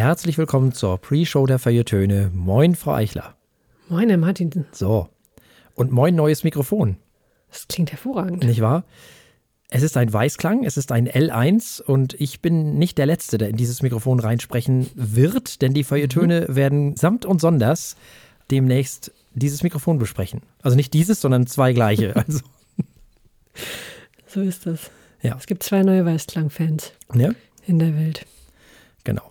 Herzlich willkommen zur Pre-Show der Feuilletöne. Moin, Frau Eichler. Moin, Herr Martin. So. Und moin, neues Mikrofon. Das klingt hervorragend. Nicht wahr? Es ist ein Weißklang, es ist ein L1 und ich bin nicht der Letzte, der in dieses Mikrofon reinsprechen wird, denn die Feuilletöne mhm. werden samt und sonders demnächst dieses Mikrofon besprechen. Also nicht dieses, sondern zwei gleiche. Also. so ist das. Ja. Es gibt zwei neue Weißklang-Fans ja. in der Welt. Genau.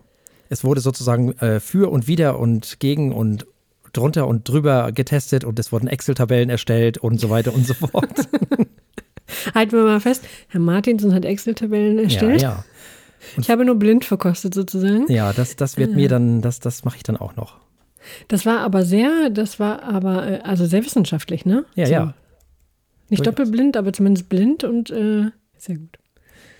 Es wurde sozusagen äh, für und wider und gegen und drunter und drüber getestet und es wurden Excel-Tabellen erstellt und so weiter und so fort. Halten wir mal fest, Herr Martinsen hat Excel-Tabellen erstellt. Ja, ja. Und ich habe nur blind verkostet sozusagen. Ja, das, das wird mir dann, das, das mache ich dann auch noch. Das war aber sehr, das war aber, äh, also sehr wissenschaftlich, ne? Ja, so. ja. Nicht doppelblind, aber zumindest blind und äh, sehr gut.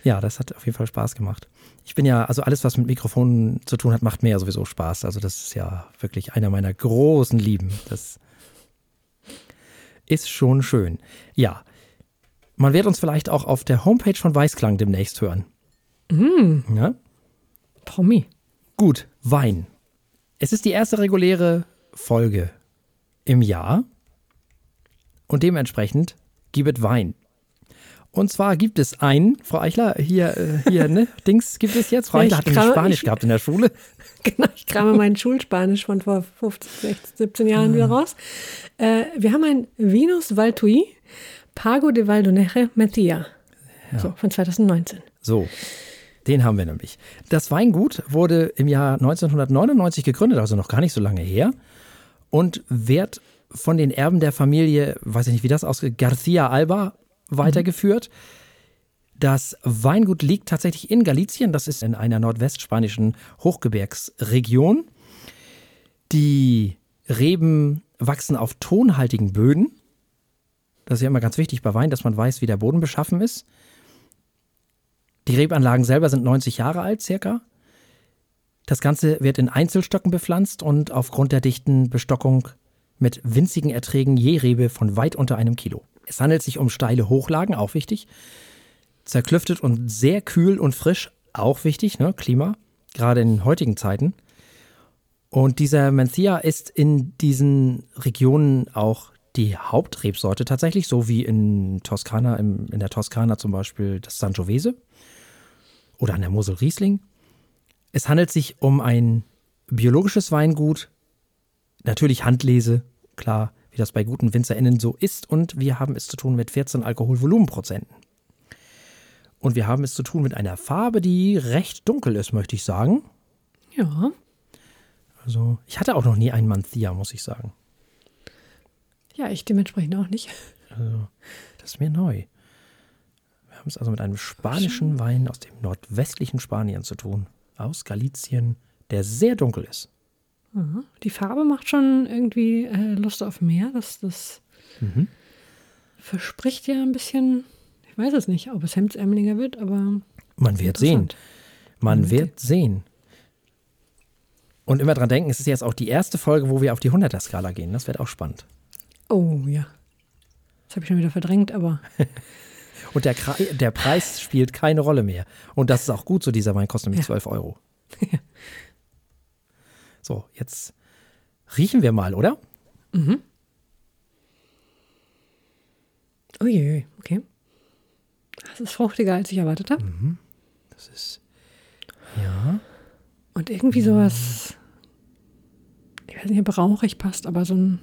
Ja, das hat auf jeden Fall Spaß gemacht. Ich bin ja, also alles, was mit Mikrofonen zu tun hat, macht mir ja sowieso Spaß. Also das ist ja wirklich einer meiner großen Lieben. Das ist schon schön. Ja, man wird uns vielleicht auch auf der Homepage von Weißklang demnächst hören. Mm. Ja? Promi. Gut, Wein. Es ist die erste reguläre Folge im Jahr und dementsprechend gibt Wein. Und zwar gibt es einen, Frau Eichler, hier, äh, hier, ne, Dings gibt es jetzt. Frau ja, Eichler hat nämlich Spanisch ich, gehabt in der Schule. Genau, ich krame mein Schulspanisch von vor 15, 16, 17 Jahren wieder raus. Äh, wir haben ein Vinus Valtui Pago de Valdoneje Metia. Ja. So, von 2019. So. Den haben wir nämlich. Das Weingut wurde im Jahr 1999 gegründet, also noch gar nicht so lange her, und wird von den Erben der Familie, weiß ich nicht, wie das ausgeht, García Alba weitergeführt. Das Weingut liegt tatsächlich in Galicien, das ist in einer nordwestspanischen Hochgebirgsregion. Die Reben wachsen auf tonhaltigen Böden. Das ist ja immer ganz wichtig bei Wein, dass man weiß, wie der Boden beschaffen ist. Die Rebanlagen selber sind 90 Jahre alt, circa. Das Ganze wird in Einzelstöcken bepflanzt und aufgrund der dichten Bestockung mit winzigen Erträgen je Rebe von weit unter einem Kilo. Es handelt sich um steile Hochlagen, auch wichtig. Zerklüftet und sehr kühl und frisch, auch wichtig, ne? Klima, gerade in heutigen Zeiten. Und dieser Menthia ist in diesen Regionen auch die Hauptrebsorte tatsächlich, so wie in Toskana, in der Toskana zum Beispiel das Sangiovese oder an der Mosel Riesling. Es handelt sich um ein biologisches Weingut, natürlich Handlese, klar, wie das bei guten WinzerInnen so ist. Und wir haben es zu tun mit 14 Alkoholvolumenprozenten. Und wir haben es zu tun mit einer Farbe, die recht dunkel ist, möchte ich sagen. Ja. Also, ich hatte auch noch nie einen Manthia, muss ich sagen. Ja, ich dementsprechend auch nicht. Also, das ist mir neu. Wir haben es also mit einem spanischen Wein aus dem nordwestlichen Spanien zu tun. Aus Galizien, der sehr dunkel ist. Die Farbe macht schon irgendwie äh, Lust auf mehr. Das, das mhm. verspricht ja ein bisschen, ich weiß es nicht, ob es hemdsärmeliger wird, aber. Man wird sehen. Man mhm. wird sehen. Und immer dran denken, es ist jetzt auch die erste Folge, wo wir auf die 100er-Skala gehen. Das wird auch spannend. Oh ja. Das habe ich schon wieder verdrängt, aber. Und der, der Preis spielt keine Rolle mehr. Und das ist auch gut so. Dieser Wein kostet nämlich ja. 12 Euro. Ja. So, jetzt riechen wir mal, oder? Mhm. Uiuiui, okay. Das ist fruchtiger, als ich erwartet habe. Mhm. Das ist, ja. Und irgendwie sowas, ich weiß nicht, ob rauchig passt, aber so ein,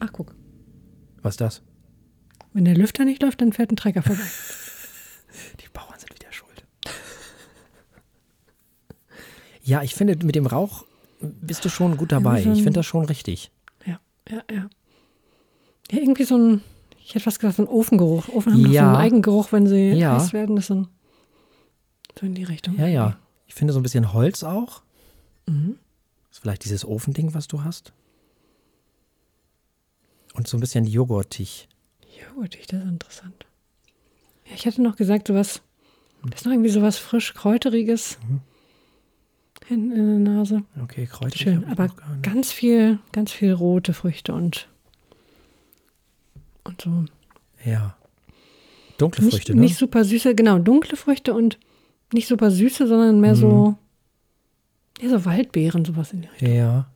ach guck. Was ist das? Wenn der Lüfter nicht läuft, dann fährt ein Trecker vorbei. Die Bauern sind wieder schuld. Ja, ich finde, mit dem Rauch bist du schon gut dabei. Ja, ich finde das schon richtig. Ja, ja, ja. Ja, irgendwie so ein, ich hätte fast gesagt, so ein Ofengeruch. Ofen haben ja. so einen Eigengeruch, wenn sie ja. heiß werden. Das so, so in die Richtung. Ja, ja. Ich finde so ein bisschen Holz auch. Mhm. Ist vielleicht dieses Ofending, was du hast. Und so ein bisschen joghurtig. Joghurtig, das ist interessant. Ja, ich hätte noch gesagt, sowas, das ist noch irgendwie sowas frisch kräuteriges. Mhm hinten in der Nase. Okay, Kräuter. Schön, aber ganz viel, ganz viel rote Früchte und, und so. Ja. Dunkle nicht, Früchte, ne? Nicht super süße, genau, dunkle Früchte und nicht super süße, sondern mehr mhm. so Ja, so Waldbeeren, sowas in die Richtung. Ja.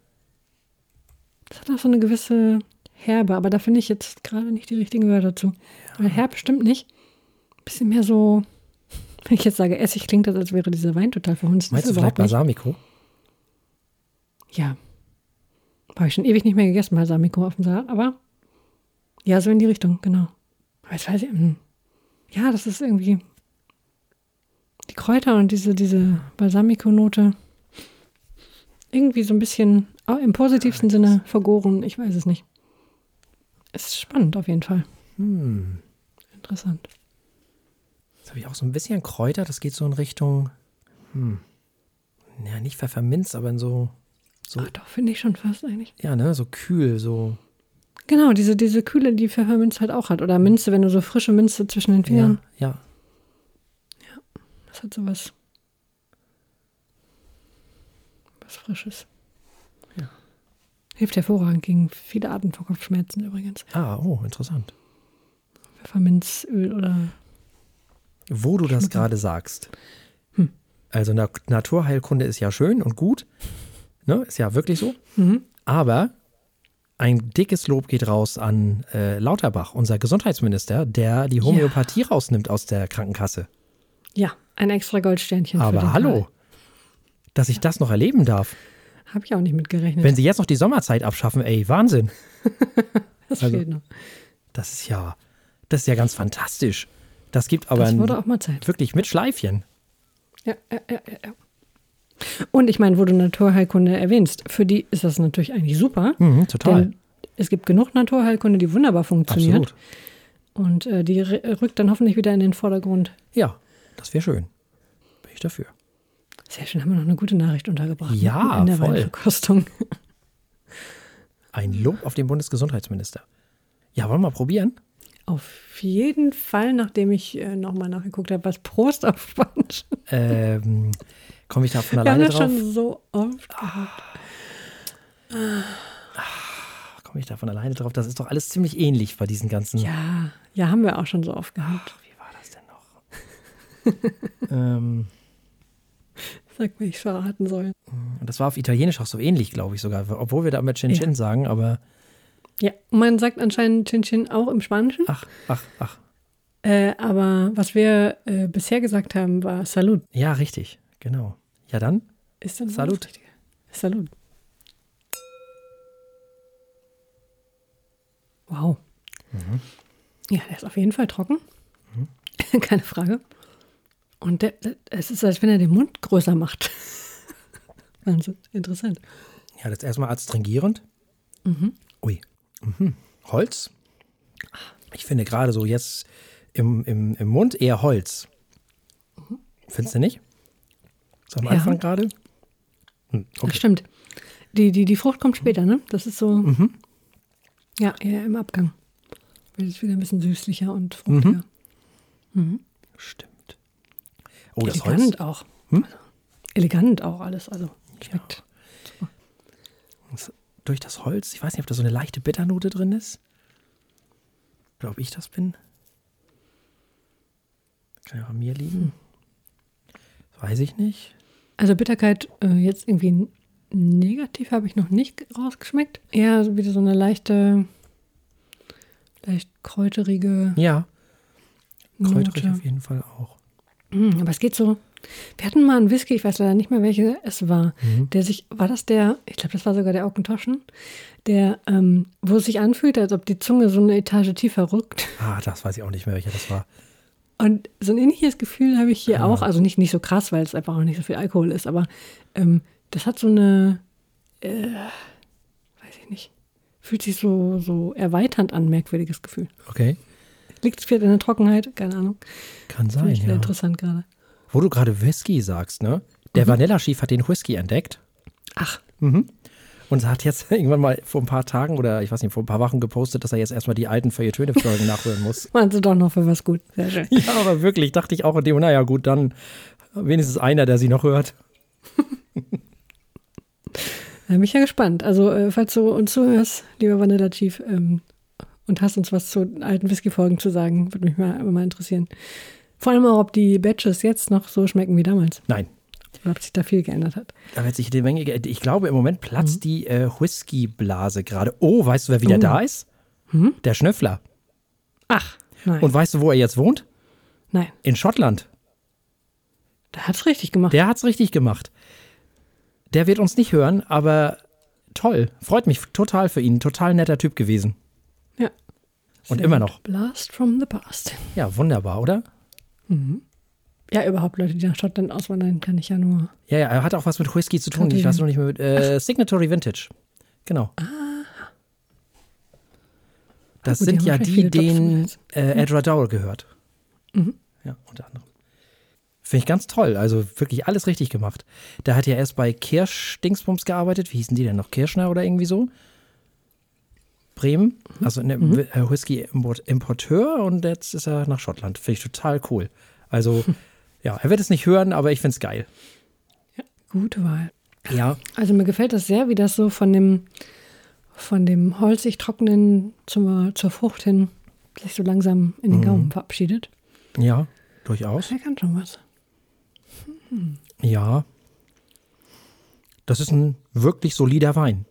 Das hat auch so eine gewisse Herbe, aber da finde ich jetzt gerade nicht die richtigen Wörter zu. Weil herb stimmt nicht. Bisschen mehr so, wenn ich jetzt sage Essig, klingt das, als wäre dieser Wein total verhunzt. Meinst du vielleicht Balsamico? Ja. Habe ich schon ewig nicht mehr gegessen, Balsamico auf dem Salat, aber ja, so in die Richtung, genau. Aber jetzt weiß ich, hm. ja, das ist irgendwie die Kräuter und diese, diese Balsamico-Note irgendwie so ein bisschen im positivsten Sinne vergoren. Ich weiß es nicht. Es ist spannend auf jeden Fall. Hm. Interessant. Jetzt habe ich auch so ein bisschen Kräuter, das geht so in Richtung, hm. Ja, nicht Pfefferminz, aber in so, so Ach, doch, finde ich schon fast eigentlich. ja, ne, so kühl, so. Genau, diese, diese Kühle, die Pfefferminz halt auch hat. Oder Minze, wenn du so frische Minze zwischen den Ja, Fingern. ja. Das hat sowas. Was Frisches. Ja. Hilft hervorragend gegen viele Arten von Kopfschmerzen übrigens. Ah, oh, interessant. Pfefferminzöl oder. Wo du das gerade sagst. Hm. Also Na Naturheilkunde ist ja schön und gut. Ne, ist ja wirklich so. Mhm. Aber ein dickes Lob geht raus an äh, Lauterbach, unser Gesundheitsminister, der die Homöopathie rausnimmt aus der Krankenkasse. Ja, ein extra Goldsternchen. Aber hallo, dass ich das noch erleben darf. Habe ich auch nicht mitgerechnet. Wenn sie jetzt noch die Sommerzeit abschaffen, ey, Wahnsinn. das also- fehlt noch. Das ist ja, das ist ja ganz fantastisch. Das gibt aber Das wurde auch mal Zeit. wirklich mit Schleifchen. Ja, ja, ja, ja. Und ich meine, wo du Naturheilkunde erwähnst, für die ist das natürlich eigentlich super. Mhm, total. Denn es gibt genug Naturheilkunde, die wunderbar funktioniert. Absolut. Und äh, die rückt dann hoffentlich wieder in den Vordergrund. Ja, das wäre schön. Bin ich dafür. Sehr schön, haben wir noch eine gute Nachricht untergebracht. ne? Ja, In der voll. Weinverkostung. Ein Lob auf den Bundesgesundheitsminister. Ja, wollen wir mal probieren? Auf jeden Fall, nachdem ich äh, nochmal nachgeguckt habe, was Prost auf Spanisch. Ähm, Komme ich da von Wir haben alleine das drauf? schon so oft gehabt. Komme ich da von alleine drauf? Das ist doch alles ziemlich ähnlich bei diesen ganzen. Ja, ja, haben wir auch schon so oft gehabt. Wie war das denn noch? ähm, Sag mir, ich verraten soll. und das war auf Italienisch auch so ähnlich, glaube ich sogar. Obwohl wir da immer Chin Chin Ja. sagen, aber Ja, und man sagt anscheinend Chin Chin auch im Spanischen. ach, ach, ach. Äh, aber was wir äh, bisher gesagt haben, war Salud. Ja, richtig. Genau. Ja, dann. Ist dann Salud. Salud. Wow. Ja, der ist auf jeden Fall trocken. Keine Frage. Und der, der, es ist, als wenn er den Mund größer macht. Wahnsinn, interessant. Ja, das erstmal adstringierend. Ui. Mhm. Holz. Ich finde gerade so jetzt im, im, im Mund eher Holz. Findest du nicht? So am Ja. Anfang gerade? Hm, Das okay. stimmt. Die, die, die Frucht kommt später, ne? Das ist so. Ja, eher im Abgang. Wird es wieder ein bisschen süßlicher und fruchtiger. Stimmt. Oh, das Holz. Elegant auch. Hm? Also, elegant auch alles. Also schmeckt. das- Durch das Holz. Ich weiß nicht, ob da so eine leichte Bitternote drin ist. Oder ob ich das bin. Kann ja an mir liegen. Weiß ich nicht. Also Bitterkeit äh, jetzt irgendwie negativ habe ich noch nicht rausgeschmeckt. Eher wieder so eine leichte, leicht kräuterige Ja, kräuterig Note. auf jeden Fall auch. Mm, aber es geht so. Wir hatten mal einen Whisky, ich weiß leider nicht mehr, welcher es war, Mhm. der sich, war das der, ich glaube, das war sogar der Augentoschen, der, ähm, wo es sich anfühlt, als ob die Zunge so eine Etage tiefer rückt. Ah, das weiß ich auch nicht mehr, welcher das war. Und so ein ähnliches Gefühl habe ich hier Ah. auch, also nicht, nicht so krass, weil es einfach auch nicht so viel Alkohol ist, aber ähm, das hat so eine, äh, weiß ich nicht, fühlt sich so, so erweiternd an, merkwürdiges Gefühl. Okay. Liegt es vielleicht in der Trockenheit? Keine Ahnung. Kann Finde sein, ich wieder ja. interessant gerade. Wo du gerade Whisky sagst, ne? Der Vanilla Chief hat den Whisky entdeckt Ach, und hat jetzt irgendwann mal vor ein paar Tagen oder ich weiß nicht, vor ein paar Wochen gepostet, dass er jetzt erstmal die alten Feuilletöne-Folgen nachhören muss. meinst du doch noch für was gut. Sehr schön. Ja, aber wirklich, dachte ich auch in dem, naja, gut, dann wenigstens einer, der sie noch hört. Da bin ich ja gespannt. Also, äh, falls du uns zuhörst, lieber Vanilla Chief, ähm, und hast uns was zu alten Whisky-Folgen zu sagen, würde mich mal, mal interessieren. Vor allem auch, ob die Batches jetzt noch so schmecken wie damals. Nein, Oder ob sich da viel geändert hat. Da wird sich die Menge geändert. Ich glaube, im Moment platzt mhm. die äh, Whiskyblase gerade. Oh, weißt du, wer wieder oh. da ist? Hm? Der Schnüffler. Ach, nein. Und weißt du, wo er jetzt wohnt? Nein. In Schottland. Der hat's richtig gemacht. Der hat's richtig gemacht. Der wird uns nicht hören, aber toll. Freut mich total für ihn. Total netter Typ gewesen. Ja. Und immer noch. Blast from the past. Ja, wunderbar, oder? Mhm. Ja, überhaupt Leute, die nach Schottland auswandern, kann ich ja nur. Ja, ja, er hat auch was mit Whisky zu tun. Ich weiß noch nicht mehr mit. Äh, Signatory Vintage. Genau. Ah. Das gut, sind ja die, denen äh, Edra Dowell gehört. Mhm. Ja, unter anderem. Finde ich ganz toll. Also wirklich alles richtig gemacht. Der hat ja erst bei Kirsch-Dingsbums gearbeitet. Wie hießen die denn noch? Kirschner oder irgendwie so? Bremen, mhm. also ne, mhm. Whisky-Importeur und jetzt ist er nach Schottland. Finde ich total cool. Also, ja, er wird es nicht hören, aber ich finde es geil. Ja, gute Wahl. Ja. Also mir gefällt das sehr, wie das so von dem, von dem holzig trockenen zur, zur Frucht hin sich so langsam in den mhm. Gaumen verabschiedet. Ja, durchaus. Er kann schon was. Hm. Ja. Das ist ein wirklich solider Wein.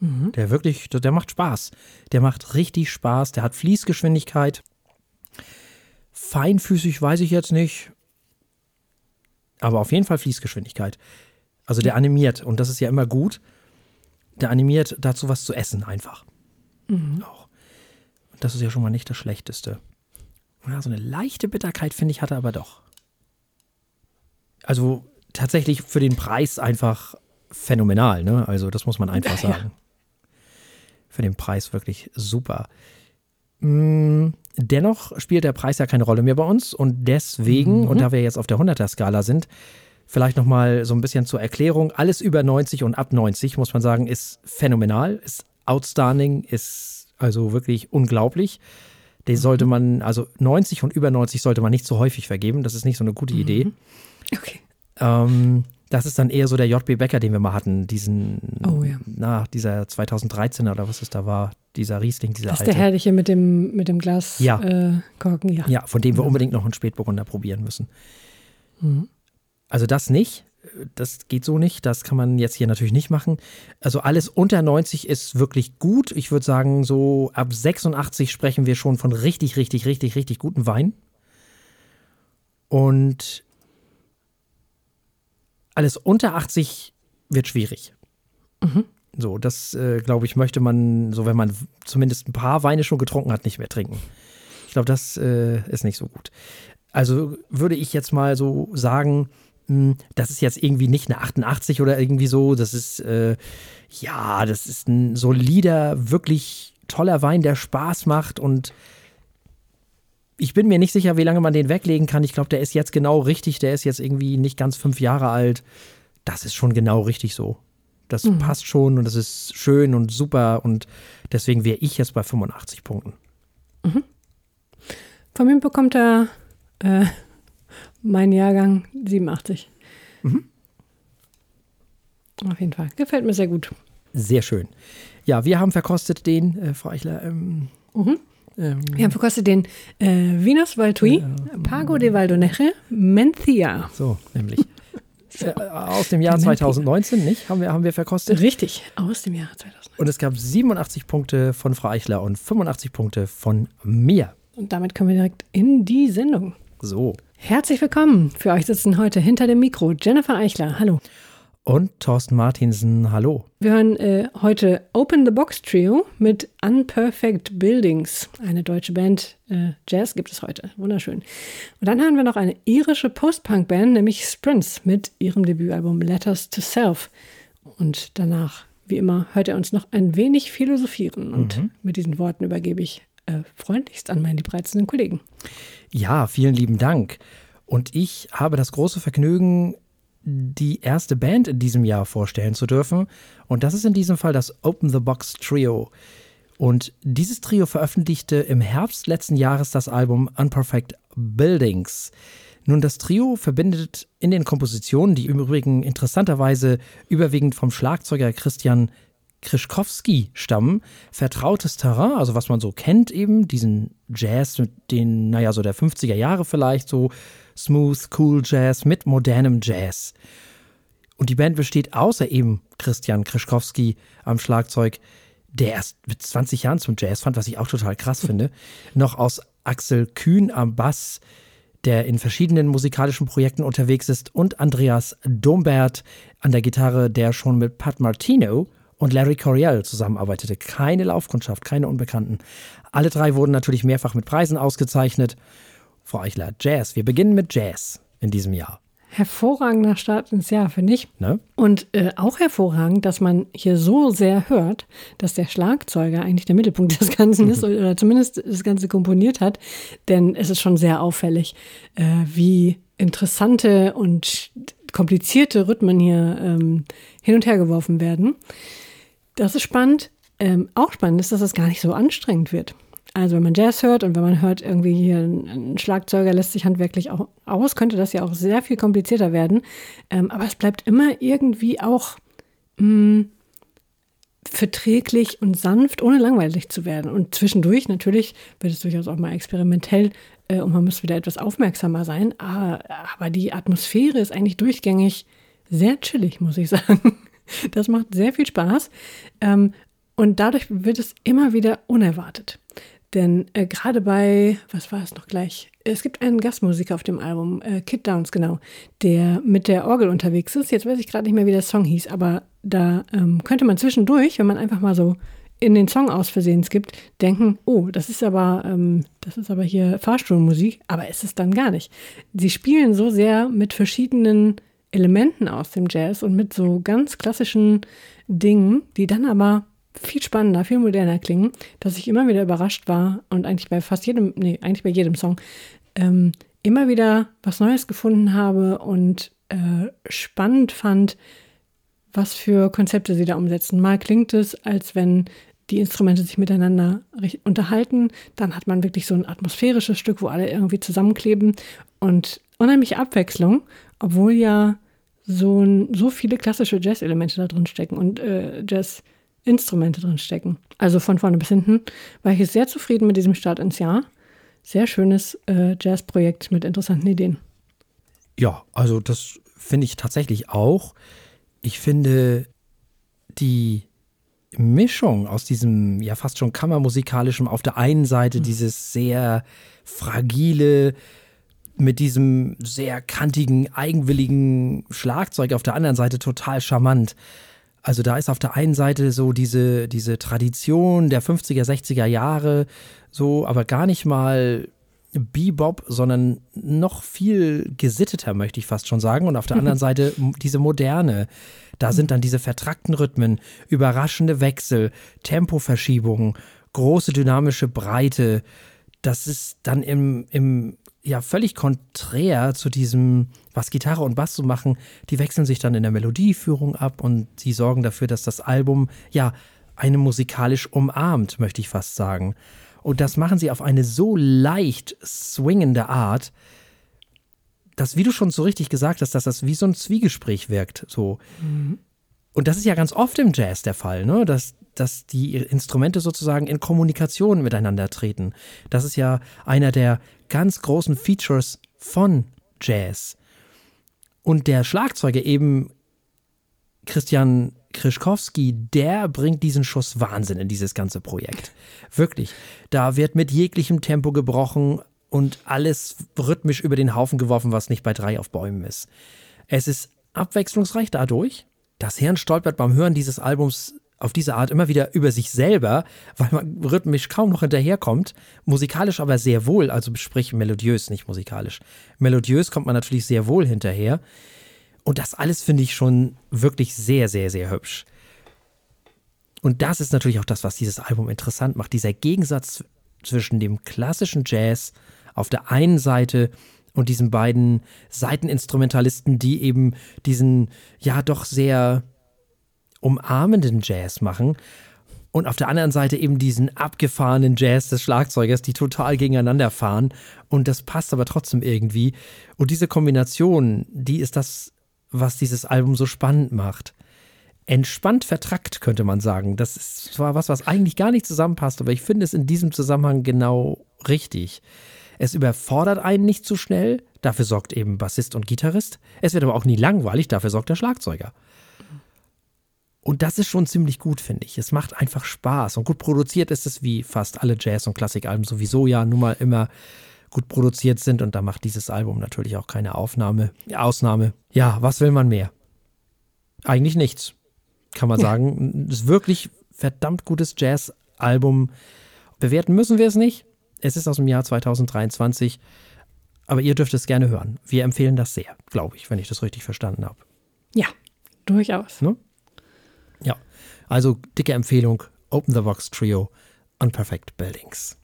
Mhm. Der wirklich, der macht Spaß. Der macht richtig Spaß. Der hat Fließgeschwindigkeit. Feinfüßig weiß ich jetzt nicht. Aber auf jeden Fall Fließgeschwindigkeit. Also der animiert. Und das ist ja immer gut der animiert dazu, was zu essen einfach. Mhm. Auch. Und das ist ja schon mal nicht das Schlechteste. Ja, so eine leichte Bitterkeit, finde ich, hat er aber doch. Also tatsächlich für den Preis einfach phänomenal, ne? Also das muss man einfach sagen. Ja. Für den Preis wirklich super. Mm, dennoch spielt der Preis ja keine Rolle mehr bei uns und deswegen, mhm. und da wir jetzt auf der 100er-Skala sind, Vielleicht nochmal so ein bisschen zur Erklärung. Alles über 90 und ab 90, muss man sagen, ist phänomenal, ist outstanding, ist also wirklich unglaublich. Den mhm. sollte man, also 90 und über 90 sollte man nicht so häufig vergeben. Das ist nicht so eine gute Idee. Mhm. Okay. Ähm, das ist dann eher so der JB Becker, den wir mal hatten, diesen, oh. Na, dieser 2013er oder was es da war, dieser Riesling, dieser Das ist alte. der herrliche mit dem, mit dem Glas ja. Äh, Korken, ja. Ja, von dem wir unbedingt noch einen Spätburgunder probieren müssen. Mhm. Also das nicht. Das geht so nicht. Das kann man jetzt hier natürlich nicht machen. Also alles unter 90 ist wirklich gut. Ich würde sagen, so ab 86 sprechen wir schon von richtig, richtig, richtig, richtig guten Wein. Und alles unter 80 wird schwierig. Mhm. So, das äh, glaube ich, möchte man, so wenn man zumindest ein paar Weine schon getrunken hat, nicht mehr trinken. Ich glaube, das äh, ist nicht so gut. Also würde ich jetzt mal so sagen, hm, das ist jetzt irgendwie nicht eine 88 oder irgendwie so. Das ist, äh, ja, das ist ein solider, wirklich toller Wein, der Spaß macht und ich bin mir nicht sicher, wie lange man den weglegen kann. Ich glaube, der ist jetzt genau richtig. Der ist jetzt irgendwie nicht ganz fünf Jahre alt. Das ist schon genau richtig so. Das mhm. passt schon und das ist schön und super und deswegen wäre ich jetzt bei 85 Punkten. Mhm. Von mir bekommt er äh, mein Jahrgang 87. Mhm. Auf jeden Fall. Gefällt mir sehr gut. Sehr schön. Ja, wir haben verkostet den, äh, Frau Eichler. Ähm, mhm. ähm, wir haben verkostet den äh, Vinos Valtui, äh, Pago de Valdoneche, Mencia. So, nämlich. Äh, aus dem Jahr 2019, nicht? Haben wir, haben wir verkostet? Richtig, aus dem Jahr 2019. Und es gab 87 Punkte von Frau Eichler und 85 Punkte von mir. Und damit kommen wir direkt in die Sendung. So. Herzlich willkommen. Für euch sitzen heute hinter dem Mikro Jennifer Eichler. Hallo. Und Thorsten Martinsen. Hallo. Wir hören äh, heute Open the Box Trio mit Unperfect Buildings. Eine deutsche Band. Äh, Jazz gibt es heute. Wunderschön. Und dann hören wir noch eine irische Post-Punk-Band, nämlich Sprints, mit ihrem Debütalbum Letters to Self. Und danach, wie immer, hört er uns noch ein wenig philosophieren. Und mhm. mit diesen Worten übergebe ich äh, freundlichst an meinen liebreizenden Kollegen. Ja, vielen lieben Dank. Und ich habe das große Vergnügen, die erste Band in diesem Jahr vorstellen zu dürfen. Und das ist in diesem Fall das Open the Box Trio. Und dieses Trio veröffentlichte im Herbst letzten Jahres das Album Unperfect Buildings. Nun, das Trio verbindet in den Kompositionen, die im Übrigen interessanterweise überwiegend vom Schlagzeuger Christian Krischkowski stammen. Vertrautes Terrain, also was man so kennt eben, diesen Jazz mit den, naja, so der 50er Jahre vielleicht, so smooth, cool Jazz mit modernem Jazz. Und die Band besteht außer eben Christian Krischkowski am Schlagzeug, der erst mit 20 Jahren zum Jazz fand, was ich auch total krass finde, noch aus Axel Kühn am Bass, der in verschiedenen musikalischen Projekten unterwegs ist, und Andreas Dombert an der Gitarre, der schon mit Pat Martino und Larry Coryell zusammenarbeitete. Keine Laufkundschaft, keine Unbekannten. Alle drei wurden natürlich mehrfach mit Preisen ausgezeichnet. Frau Eichler, Jazz. Wir beginnen mit Jazz in diesem Jahr. Hervorragender Start ins Jahr, finde ich. Ne? Und äh, auch hervorragend, dass man hier so sehr hört, dass der Schlagzeuger eigentlich der Mittelpunkt des Ganzen ist oder zumindest das Ganze komponiert hat. Denn es ist schon sehr auffällig, äh, wie interessante und komplizierte Rhythmen hier ähm, hin und her geworfen werden. Das ist spannend. Ähm, auch spannend ist, dass es gar nicht so anstrengend wird. Also wenn man Jazz hört und wenn man hört, irgendwie hier ein, Schlagzeuger lässt sich handwerklich auch aus, könnte das ja auch sehr viel komplizierter werden. Ähm, aber es bleibt immer irgendwie auch mh, mm, verträglich und sanft, ohne langweilig zu werden. Und zwischendurch natürlich wird es durchaus auch mal experimentell äh, und man muss wieder etwas aufmerksamer sein. Aber, aber die Atmosphäre ist eigentlich durchgängig sehr chillig, muss ich sagen. Das macht sehr viel Spaß. Ähm, und dadurch wird es immer wieder unerwartet. Denn äh, gerade bei, was war es noch gleich? Es gibt einen Gastmusiker auf dem Album, äh, Kid Downs, genau, der mit der Orgel unterwegs ist. Jetzt weiß ich gerade nicht mehr, wie der Song hieß, aber da ähm, könnte man zwischendurch, wenn man einfach mal so in den Song aus Versehen gibt, denken, oh, das ist aber, ähm, das ist aber hier Fahrstuhlmusik, aber ist es dann gar nicht. Sie spielen so sehr mit verschiedenen Elementen aus dem Jazz und mit so ganz klassischen Dingen, die dann aber viel spannender, viel moderner klingen, dass ich immer wieder überrascht war und eigentlich bei fast jedem, nee, eigentlich bei jedem Song, ähm, immer wieder was Neues gefunden habe und äh, spannend fand, was für Konzepte sie da umsetzen. Mal klingt es, als wenn die Instrumente sich miteinander unterhalten, dann hat man wirklich so ein atmosphärisches Stück, wo alle irgendwie zusammenkleben und unheimliche Abwechslung, obwohl ja so, so viele klassische Jazz-Elemente da drin stecken und äh, Jazz- Instrumente drin stecken. Also von vorne bis hinten war ich sehr zufrieden mit diesem Start ins Jahr. Sehr schönes äh, Jazzprojekt mit interessanten Ideen. Ja, also das finde ich tatsächlich auch. Ich finde die Mischung aus diesem ja fast schon kammermusikalischen, auf der einen Seite mhm. dieses sehr fragile, mit diesem sehr kantigen, eigenwilligen Schlagzeug, auf der anderen Seite total charmant. Also da ist auf der einen Seite so diese, diese Tradition der 50er, 60er Jahre, so, aber gar nicht mal Bebop, sondern noch viel gesitteter, möchte ich fast schon sagen. Und auf der anderen Seite diese moderne. Da sind dann diese vertrackten Rhythmen, überraschende Wechsel, Tempoverschiebungen, große dynamische Breite. Das ist dann im, im ja völlig konträr zu diesem, was Gitarre und Bass so machen. Die wechseln sich dann in der Melodieführung ab und sie sorgen dafür, dass das Album ja eine musikalisch umarmt, möchte ich fast sagen. Und das machen sie auf eine so leicht swingende Art, dass, wie du schon so richtig gesagt hast, dass das wie so ein Zwiegespräch wirkt. So. Mhm. Und das ist ja ganz oft im Jazz der Fall, ne? dass, dass die Instrumente sozusagen in Kommunikation miteinander treten. Das ist ja einer der ganz großen Features von Jazz. Und der Schlagzeuger eben Christian Krischkowski, der bringt diesen Schuss Wahnsinn in dieses ganze Projekt. Wirklich. Da wird mit jeglichem Tempo gebrochen und alles rhythmisch über den Haufen geworfen, was nicht bei drei auf Bäumen ist. Es ist abwechslungsreich dadurch. Das Hirn stolpert beim Hören dieses Albums auf diese Art immer wieder über sich selber, weil man rhythmisch kaum noch hinterherkommt, musikalisch aber sehr wohl, also sprich melodiös, nicht musikalisch. Melodiös kommt man natürlich sehr wohl hinterher. Und das alles finde ich schon wirklich sehr, sehr, sehr hübsch. Und das ist natürlich auch das, was dieses Album interessant macht. Dieser Gegensatz zwischen dem klassischen Jazz auf der einen Seite und diesen beiden Seiteninstrumentalisten, die eben diesen ja doch sehr umarmenden Jazz machen und auf der anderen Seite eben diesen abgefahrenen Jazz des Schlagzeugers, die total gegeneinander fahren. Und das passt aber trotzdem irgendwie. Und diese Kombination, die ist das, was dieses Album so spannend macht. entspannt vertrackt, könnte man sagen. Das ist zwar was, was eigentlich gar nicht zusammenpasst, aber ich finde es in diesem Zusammenhang genau richtig. Es überfordert einen nicht zu schnell, dafür sorgt eben Bassist und Gitarrist. Es wird aber auch nie langweilig, dafür sorgt der Schlagzeuger. Und das ist schon ziemlich gut, finde ich. Es macht einfach Spaß. Und gut produziert ist es, wie fast alle Jazz- und Klassikalben sowieso ja nun mal immer gut produziert sind. Und da macht dieses Album natürlich auch keine Aufnahme, Ausnahme. Ja, was will man mehr? Eigentlich nichts, kann man sagen. Es ist wirklich verdammt gutes Jazz-Album. Bewerten müssen wir es nicht. Es ist aus dem Jahr 2023. Aber ihr dürft es gerne hören. Wir empfehlen das sehr, glaube ich, wenn ich das richtig verstanden habe. Ja, durchaus. Ne? Also dicke Empfehlung: Open the Box Trio, Unperfect Buildings.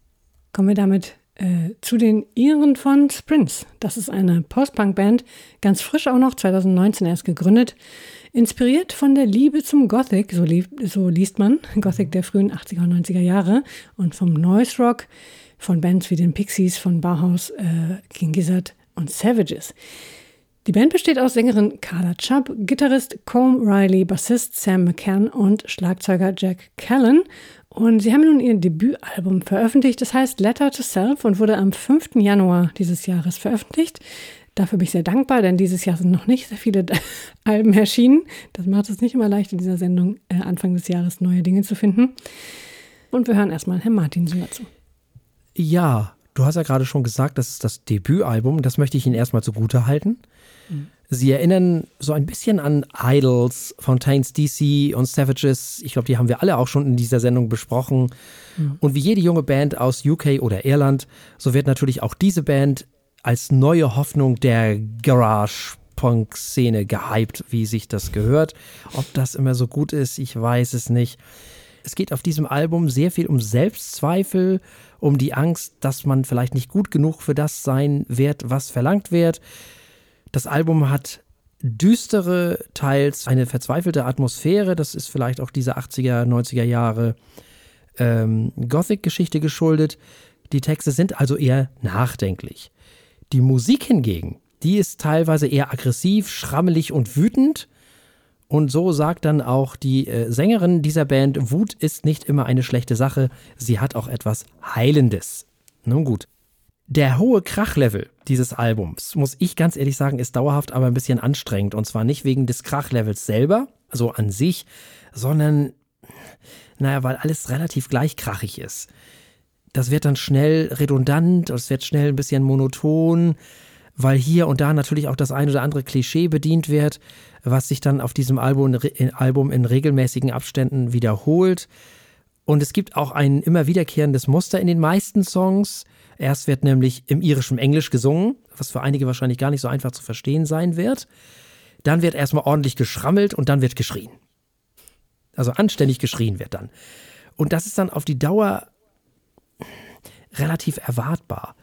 Kommen wir damit äh, zu den Iren von Sprints. Das ist eine Post-Punk-Band, ganz frisch auch noch, 2019 erst gegründet. Inspiriert von der Liebe zum Gothic, so, lieb, so liest man, Gothic der frühen 80er und 90er Jahre, und vom Noise Rock, von Bands wie den Pixies, von Bauhaus, äh, King Gizzard und Savages. Die Band besteht aus Sängerin Carla Chubb, Gitarrist Colm Riley, Bassist Sam McCann und Schlagzeuger Jack Callan. Und sie haben nun ihr Debütalbum veröffentlicht, das heißt Letter to Self und wurde am 5. Januar dieses Jahres veröffentlicht. Dafür bin ich sehr dankbar, denn dieses Jahr sind noch nicht sehr viele Alben erschienen. Das macht es nicht immer leicht, in dieser Sendung äh, Anfang des Jahres neue Dinge zu finden. Und wir hören erstmal Herrn Martin dazu. Ja, du hast ja gerade schon gesagt, das ist das Debütalbum. Das möchte ich Ihnen erstmal zugute halten. Sie erinnern so ein bisschen an Idols, Fontaines DC und Savages. Ich glaube, die haben wir alle auch schon in dieser Sendung besprochen. Mhm. Und wie jede junge Band aus UK oder Irland, so wird natürlich auch diese Band als neue Hoffnung der Garage Punk-Szene gehypt, wie sich das gehört. Ob das immer so gut ist, ich weiß es nicht. Es geht auf diesem Album sehr viel um Selbstzweifel, um die Angst, dass man vielleicht nicht gut genug für das sein wird, was verlangt wird. Das Album hat düstere, teils eine verzweifelte Atmosphäre. Das ist vielleicht auch diese 80er, 90er Jahre ähm, Gothic-Geschichte geschuldet. Die Texte sind also eher nachdenklich. Die Musik hingegen, die ist teilweise eher aggressiv, schrammelig und wütend. Und so sagt dann auch die äh, Sängerin dieser Band, Wut ist nicht immer eine schlechte Sache, sie hat auch etwas Heilendes. Nun gut. Der hohe Krachlevel dieses Albums, muss ich ganz ehrlich sagen, ist dauerhaft aber ein bisschen anstrengend. Und zwar nicht wegen des Krachlevels selber, also an sich, sondern, naja, weil alles relativ gleich krachig ist. Das wird dann schnell redundant, es wird schnell ein bisschen monoton, weil hier und da natürlich auch das ein oder andere Klischee bedient wird, was sich dann auf diesem Album, in, Album in regelmäßigen Abständen wiederholt. Und es gibt auch ein immer wiederkehrendes Muster in den meisten Songs. Erst wird nämlich im irischen Englisch gesungen, was für einige wahrscheinlich gar nicht so einfach zu verstehen sein wird. Dann wird erstmal ordentlich geschrammelt und dann wird geschrien. Also anständig geschrien wird dann. Und das ist dann auf die Dauer relativ erwartbar.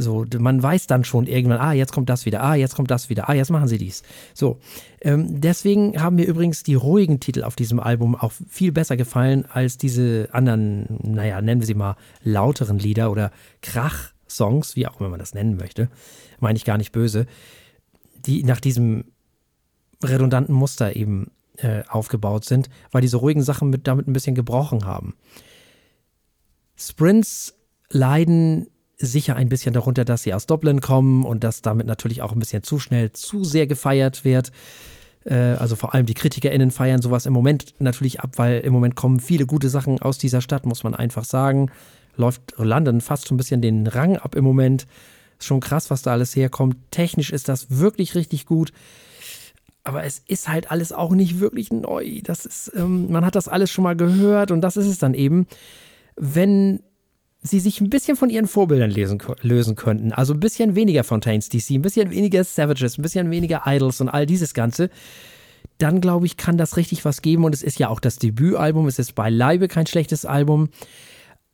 So, man weiß dann schon irgendwann, ah, jetzt kommt das wieder, ah, jetzt kommt das wieder, ah, jetzt machen sie dies. So, ähm, deswegen haben mir übrigens die ruhigen Titel auf diesem Album auch viel besser gefallen als diese anderen, naja, nennen wir sie mal lauteren Lieder oder Krach-Songs, wie auch immer man das nennen möchte. Meine ich gar nicht böse, die nach diesem redundanten Muster eben äh, aufgebaut sind, weil diese ruhigen Sachen mit, damit ein bisschen gebrochen haben. Sprints leiden sicher ein bisschen darunter, dass sie aus Dublin kommen und dass damit natürlich auch ein bisschen zu schnell zu sehr gefeiert wird. Äh, also vor allem die KritikerInnen feiern sowas im Moment natürlich ab, weil im Moment kommen viele gute Sachen aus dieser Stadt, muss man einfach sagen. Läuft London fast schon ein bisschen den Rang ab im Moment. Ist schon krass, was da alles herkommt. Technisch ist das wirklich richtig gut. Aber es ist halt alles auch nicht wirklich neu. Das ist, ähm, man hat das alles schon mal gehört und das ist es dann eben. Wenn sie sich ein bisschen von ihren Vorbildern lesen, lösen könnten. Also ein bisschen weniger Fontaines DC, ein bisschen weniger Savages, ein bisschen weniger Idols und all dieses Ganze. Dann glaube ich, kann das richtig was geben. Und es ist ja auch das Debütalbum. Es ist beileibe kein schlechtes Album.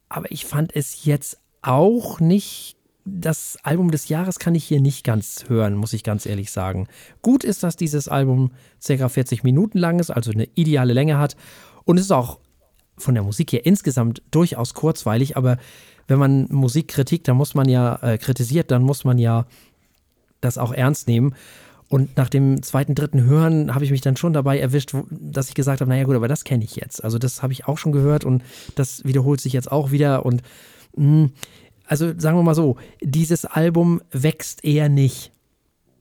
Aber ich fand es jetzt auch nicht. Das Album des Jahres kann ich hier nicht ganz hören, muss ich ganz ehrlich sagen. Gut ist, dass dieses Album ca. 40 Minuten lang ist, also eine ideale Länge hat. Und es ist auch von der Musik her insgesamt durchaus kurzweilig, aber wenn man Musik kritik, dann muss man ja äh, kritisiert, dann muss man ja das auch ernst nehmen. Und nach dem zweiten, dritten Hören habe ich mich dann schon dabei erwischt, dass ich gesagt habe, naja gut, aber das kenne ich jetzt. Also das habe ich auch schon gehört und das wiederholt sich jetzt auch wieder. Und mh, hm, also sagen wir mal so, dieses Album wächst eher nicht,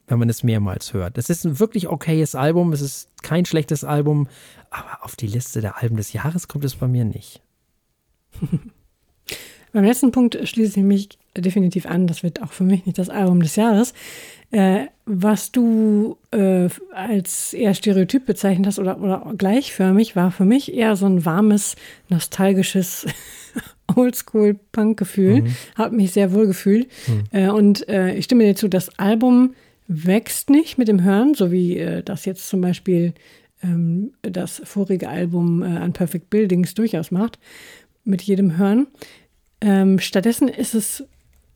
wenn man es mehrmals hört. Es ist ein wirklich okayes Album, es ist kein schlechtes Album, aber auf die Liste der Alben des Jahres kommt es bei mir nicht. Beim letzten Punkt schließe ich mich definitiv an. Das wird auch für mich nicht das Album des Jahres. Äh, was du äh, als eher Stereotyp bezeichnet hast oder, oder gleichförmig, war für mich eher so ein warmes, nostalgisches Oldschool-Punk-Gefühl. Mhm. Habe mich sehr wohl gefühlt. Mhm. Äh, und äh, ich stimme dir zu, das Album wächst nicht mit dem Hören, so wie äh, das jetzt zum Beispiel ähm, das vorige Album äh, Unperfect Buildings durchaus macht, mit jedem Hören. Ähm, stattdessen ist es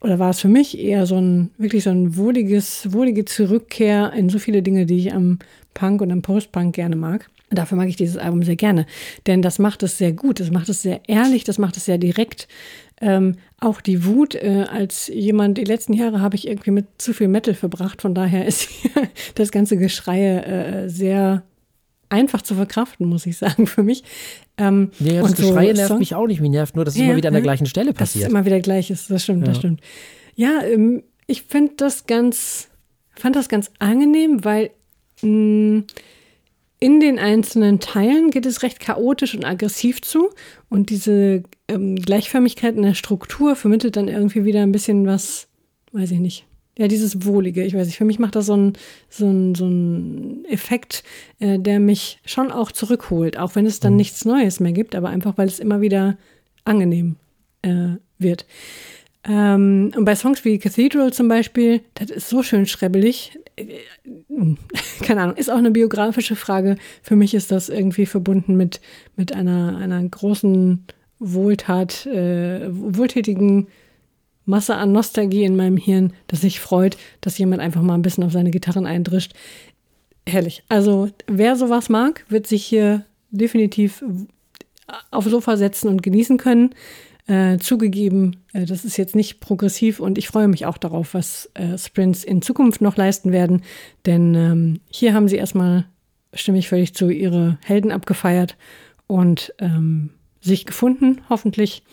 oder war es für mich eher so ein wirklich so ein wohliges, wohlige Zurückkehr in so viele Dinge, die ich am Punk und am Post-Punk gerne mag. Dafür mag ich dieses Album sehr gerne, denn das macht es sehr gut, das macht es sehr ehrlich, das macht es sehr direkt. Ähm, auch die Wut, äh, als jemand, die letzten Jahre habe ich irgendwie mit zu viel Metal verbracht, von daher ist das ganze Geschreie äh, sehr einfach zu verkraften, muss ich sagen, für mich. Ähm, nee, das Geschrei so, nervt so, mich auch nicht. Mich nervt nur, dass es ja, immer wieder an der gleichen Stelle passiert. Dass es immer wieder gleich ist, das stimmt, ja. das stimmt. Ja, ähm, ich finde das ganz, fand das ganz angenehm, weil mh, mm, in den einzelnen Teilen geht es recht chaotisch und aggressiv zu. Und diese ähm, Gleichförmigkeit in der Struktur vermittelt dann irgendwie wieder ein bisschen was, weiß ich nicht, ja, dieses Wohlige. Ich weiß nicht, für mich macht das so ein, so ein, so ein Effekt, äh, der mich schon auch zurückholt, auch wenn es dann mhm. nichts Neues mehr gibt, aber einfach, weil es immer wieder angenehm äh, wird. Ähm, und bei Songs wie Cathedral zum Beispiel, das ist so schön schrebbelig. Äh, keine Ahnung, ist auch eine biografische Frage. Für mich ist das irgendwie verbunden mit, mit einer, einer großen Wohltat, äh, wohltätigen Masse an Nostalgie in meinem Hirn, dass sich freut, dass jemand einfach mal ein bisschen auf seine Gitarren eindrischt. Herrlich. Also, wer sowas mag, wird sich hier definitiv aufs Sofa setzen und genießen können. Äh, zugegeben, äh, das ist jetzt nicht progressiv und ich freue mich auch darauf, was äh, Sprints in Zukunft noch leisten werden. Denn ähm, hier haben sie erstmal, stimme ich völlig zu, ihre Helden abgefeiert und ähm, sich gefunden, hoffentlich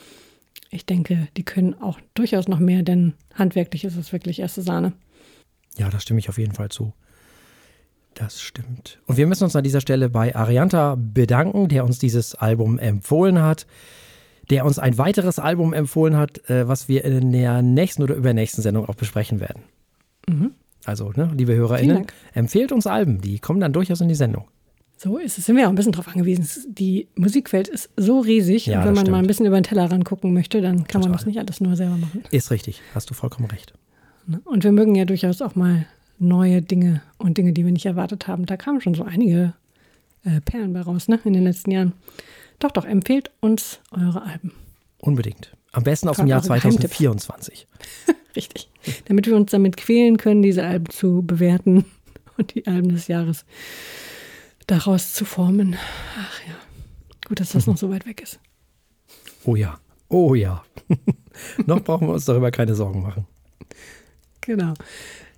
ich denke, die können auch durchaus noch mehr, denn handwerklich ist es wirklich erste Sahne. Ja, da stimme ich auf jeden Fall zu. Das stimmt. Und wir müssen uns an dieser Stelle bei Arianta bedanken, der uns dieses Album empfohlen hat, der uns ein weiteres Album empfohlen hat, äh, was wir in der nächsten oder übernächsten Sendung auch besprechen werden. Mhm. Also, ne, liebe HörerInnen, empfehlt uns Alben, die kommen dann durchaus in die Sendung. So ist es. Sind wir auch ein bisschen drauf angewiesen. Die Musikwelt ist so riesig. Ja, und wenn man stimmt. mal ein bisschen über den Tellerrand gucken möchte, dann kann Total. man das nicht alles nur selber machen. Ist richtig. Hast du vollkommen recht. Ne? Und wir mögen ja durchaus auch mal neue Dinge und Dinge, die wir nicht erwartet haben. Da kamen schon so einige äh, Perlen bei raus, ne, in den letzten Jahren. Doch, doch, empfehlt uns eure Alben. Unbedingt. Am besten aus dem Jahr 2024. Richtig. Damit wir uns damit quälen können, diese Alben zu bewerten und die Alben des Jahres daraus zu formen. Ach ja, gut, dass das mhm. noch so weit weg ist. Oh ja, oh ja. noch brauchen wir uns darüber keine Sorgen machen. Genau.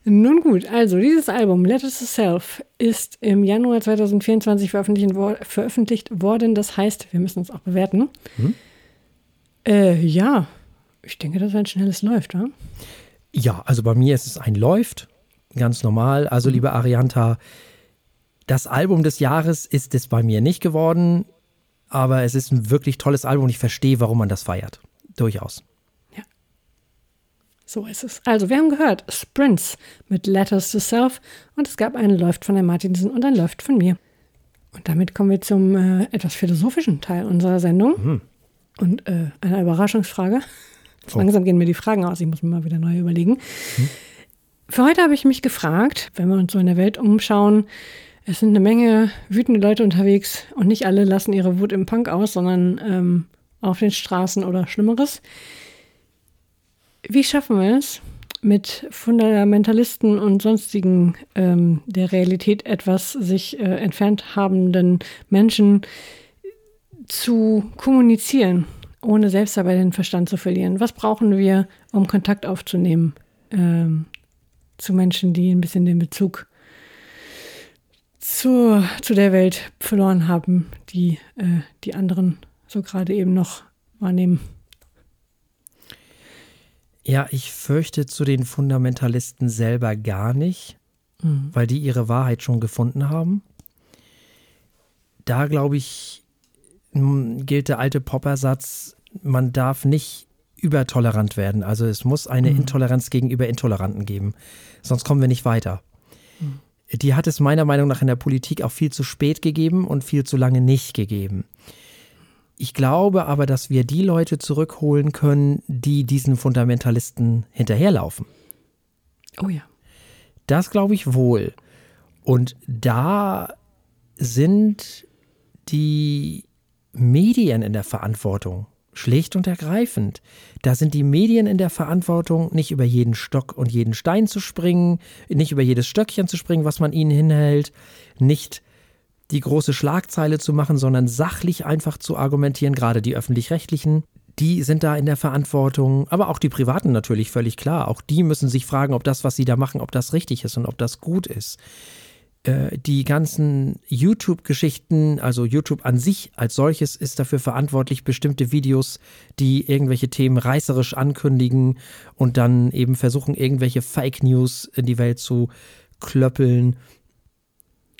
Nun gut, also dieses Album Letters to Self ist im Januar 2024 veröffentlicht, worden. Das heißt, wir müssen es auch bewerten. Hm? Äh, ja, ich denke, dass ein schnelles läuft, oder? Ja, also bei mir ist es ein läuft, ganz normal. Also, liebe Arianta, das Album des Jahres ist es bei mir nicht geworden, aber es ist ein wirklich tolles Album und ich verstehe, warum man das feiert. Durchaus. Ja. So ist es. Also, wir haben gehört Sprints mit Letters to Self und es gab einen Läuft von der Martinsen und ein Läuft von mir. Und damit kommen wir zum äh, etwas philosophischen Teil unserer Sendung. Mhm. Und äh, einer Überraschungsfrage. Oh. Langsam gehen mir die Fragen aus, ich muss mir mal wieder neu überlegen. Mhm. Für heute habe ich mich gefragt, wenn wir uns so in der Welt umschauen, es sind eine Menge wütende Leute unterwegs und nicht alle lassen ihre Wut im Punk aus, sondern ähm, auf den Straßen oder Schlimmeres. Wie schaffen wir es, mit Fundamentalisten und sonstigen ähm, der Realität etwas sich äh, entfernt habenden Menschen zu kommunizieren, ohne selbst dabei den Verstand zu verlieren? Was brauchen wir, um Kontakt aufzunehmen ähm, zu Menschen, die ein bisschen den Bezug zu, zu der Welt verloren haben, die äh, die anderen so gerade eben noch wahrnehmen. Ja, ich fürchte zu den Fundamentalisten selber gar nicht, mhm. weil die ihre Wahrheit schon gefunden haben. Da glaube ich, gilt der alte Poppersatz, man darf nicht übertolerant werden. Also es muss eine mhm. Intoleranz gegenüber Intoleranten geben. Sonst kommen wir nicht weiter. Mhm. Die hat es meiner Meinung nach in der Politik auch viel zu spät gegeben und viel zu lange nicht gegeben. Ich glaube aber, dass wir die Leute zurückholen können, die diesen Fundamentalisten hinterherlaufen. Oh ja. Das glaube ich wohl. Und da sind die Medien in der Verantwortung. Schlicht und ergreifend. Da sind die Medien in der Verantwortung, nicht über jeden Stock und jeden Stein zu springen, nicht über jedes Stöckchen zu springen, was man ihnen hinhält, nicht die große Schlagzeile zu machen, sondern sachlich einfach zu argumentieren, gerade die öffentlich-rechtlichen. Die sind da in der Verantwortung, aber auch die Privaten natürlich völlig klar. Auch die müssen sich fragen, ob das, was sie da machen, ob das richtig ist und ob das gut ist. Äh, die ganzen YouTube-Geschichten, also YouTube an sich als solches ist dafür verantwortlich, bestimmte Videos, die irgendwelche Themen reißerisch ankündigen und dann eben versuchen, irgendwelche Fake News in die Welt zu klöppeln.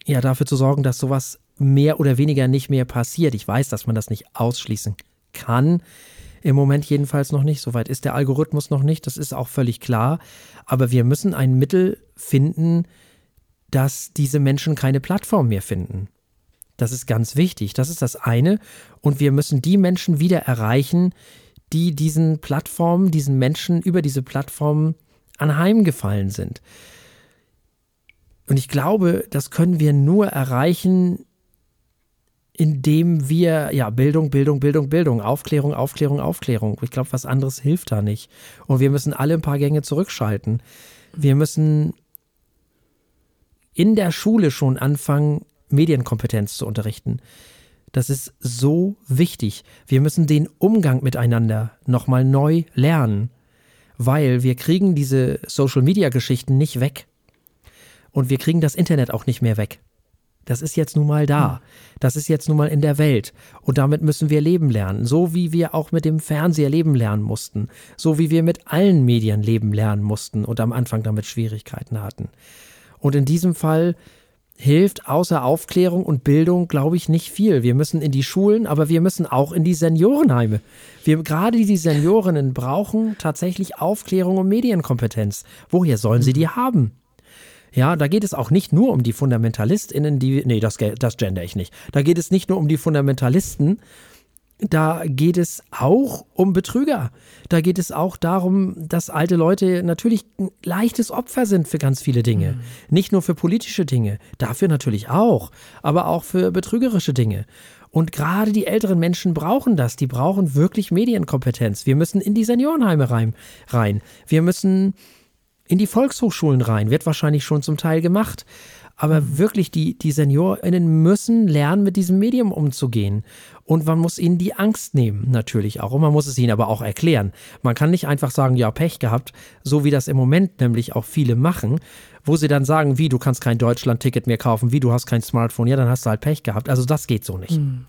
Ja, dafür zu sorgen, dass sowas mehr oder weniger nicht mehr passiert. Ich weiß, dass man das nicht ausschließen kann. Im Moment jedenfalls noch nicht. Soweit ist der Algorithmus noch nicht. Das ist auch völlig klar. Aber wir müssen ein Mittel finden, dass diese Menschen keine Plattform mehr finden. Das ist ganz wichtig. Das ist das eine. Und wir müssen die Menschen wieder erreichen, die diesen Plattformen, diesen Menschen über diese Plattformen anheimgefallen sind. Und ich glaube, das können wir nur erreichen, indem wir, ja, Bildung, Bildung, Bildung, Bildung, Aufklärung, Aufklärung, Aufklärung. Ich glaube, was anderes hilft da nicht. Und wir müssen alle ein paar Gänge zurückschalten. Wir müssen in der Schule schon anfangen, Medienkompetenz zu unterrichten. Das ist so wichtig. Wir müssen den Umgang miteinander nochmal neu lernen, weil wir kriegen diese Social-Media-Geschichten nicht weg. Und wir kriegen das Internet auch nicht mehr weg. Das ist jetzt nun mal da. Hm. Das ist jetzt nun mal in der Welt. Und damit müssen wir leben lernen. So wie wir auch mit dem Fernseher leben lernen mussten. So wie wir mit allen Medien leben lernen mussten und am Anfang damit Schwierigkeiten hatten. Und in diesem Fall hilft außer Aufklärung und Bildung, glaube ich, nicht viel. Wir müssen in die Schulen, aber wir müssen auch in die Seniorenheime. Wir, gerade die Seniorinnen brauchen tatsächlich Aufklärung und Medienkompetenz. Woher sollen sie die haben? Ja, da geht es auch nicht nur um die FundamentalistInnen, die, nee, das, das gender ich nicht. Da geht es nicht nur um die Fundamentalisten, da geht es auch um Betrüger. Da geht es auch darum, dass alte Leute natürlich ein leichtes Opfer sind für ganz viele Dinge. Mhm. Nicht nur für politische Dinge, dafür natürlich auch, aber auch für betrügerische Dinge. Und gerade die älteren Menschen brauchen das. Die brauchen wirklich Medienkompetenz. Wir müssen in die Seniorenheime rein. rein. Wir müssen in die Volkshochschulen rein. Wird wahrscheinlich schon zum Teil gemacht. Aber wirklich, die, die SeniorInnen müssen lernen, mit diesem Medium umzugehen. Und man muss ihnen die Angst nehmen, natürlich auch. Und man muss es ihnen aber auch erklären. Man kann nicht einfach sagen, ja, Pech gehabt, so wie das im Moment nämlich auch viele machen, wo sie dann sagen, wie, du kannst kein Deutschland-Ticket mehr kaufen, wie, du hast kein Smartphone, ja, dann hast du halt Pech gehabt. Also das geht so nicht. Mhm.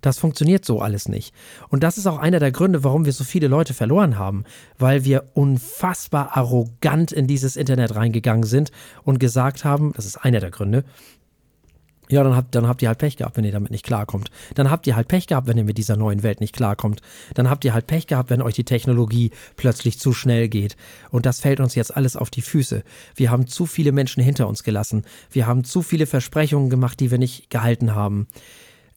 Das funktioniert so alles nicht. Und das ist auch einer der Gründe, warum wir so viele Leute verloren haben, weil wir unfassbar arrogant in dieses Internet reingegangen sind und gesagt haben, das ist einer der Gründe, ja, dann habt, dann habt ihr halt Pech gehabt, wenn ihr damit nicht klarkommt. Dann habt ihr halt Pech gehabt, wenn ihr mit dieser neuen Welt nicht klarkommt. Dann habt ihr halt Pech gehabt, wenn euch die Technologie plötzlich zu schnell geht. Und das fällt uns jetzt alles auf die Füße. Wir haben zu viele Menschen hinter uns gelassen. Wir haben zu viele Versprechungen gemacht, die wir nicht gehalten haben.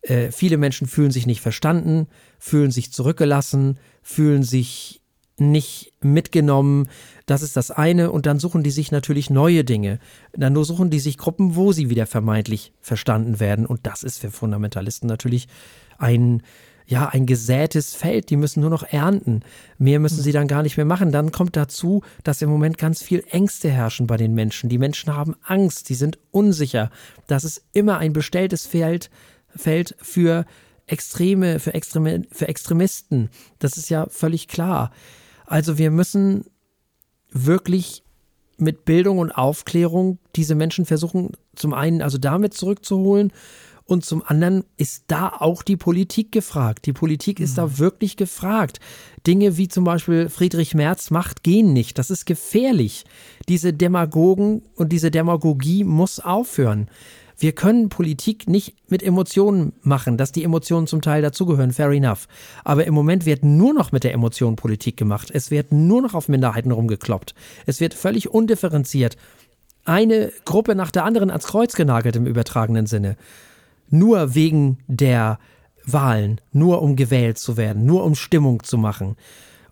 Äh, viele Menschen fühlen sich nicht verstanden, fühlen sich zurückgelassen, fühlen sich nicht mitgenommen. Das ist das eine. Und dann suchen die sich natürlich neue Dinge. Dann nur suchen die sich Gruppen, wo sie wieder vermeintlich verstanden werden. Und das ist für Fundamentalisten natürlich ein, ja, ein gesätes Feld. Die müssen nur noch ernten. Mehr müssen sie dann gar nicht mehr machen. Dann kommt dazu, dass im Moment ganz viel Ängste herrschen bei den Menschen. Die Menschen haben Angst. Die sind unsicher. Das ist immer ein bestelltes Feld Feld für Extreme, für, Extreme, für Extremisten. Das ist ja völlig klar. Also wir müssen wirklich mit Bildung und Aufklärung diese Menschen versuchen, zum einen also damit zurückzuholen und zum anderen ist da auch die Politik gefragt. Die Politik ist mhm. da wirklich gefragt. Dinge wie zum Beispiel Friedrich Merz macht gehen nicht. Das ist gefährlich. Diese Demagogen und diese Demagogie muss aufhören. Wir können Politik nicht mit Emotionen machen, dass die Emotionen zum Teil dazugehören, fair enough. Aber im Moment wird nur noch mit der Emotion Politik gemacht. Es wird nur noch auf Minderheiten rumgekloppt. Es wird völlig undifferenziert. Eine Gruppe nach der anderen ans Kreuz genagelt im übertragenen Sinne. Nur wegen der Wahlen, nur um gewählt zu werden, nur um Stimmung zu machen.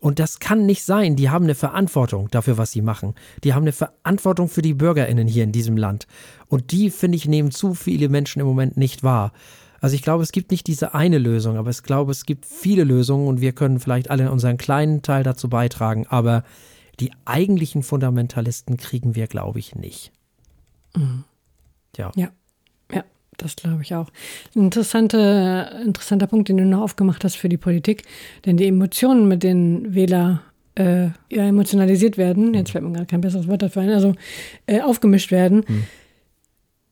Und das kann nicht sein. Die haben eine Verantwortung dafür, was sie machen. Die haben eine Verantwortung für die BürgerInnen hier in diesem Land. Und die, finde ich, nehmen zu viele Menschen im Moment nicht wahr. Also ich glaube, es gibt nicht diese eine Lösung, aber ich glaube, es gibt viele Lösungen und wir können vielleicht alle unseren kleinen Teil dazu beitragen. Aber die eigentlichen Fundamentalisten kriegen wir, glaube ich, nicht. Mhm. Ja. Ja. Das glaube ich auch. Ein interessante, interessanter Punkt, den du noch aufgemacht hast für die Politik. Denn die Emotionen, mit denen Wähler äh, ja, emotionalisiert werden, jetzt fällt mir gerade kein besseres Wort dafür ein, also äh, aufgemischt werden, hm.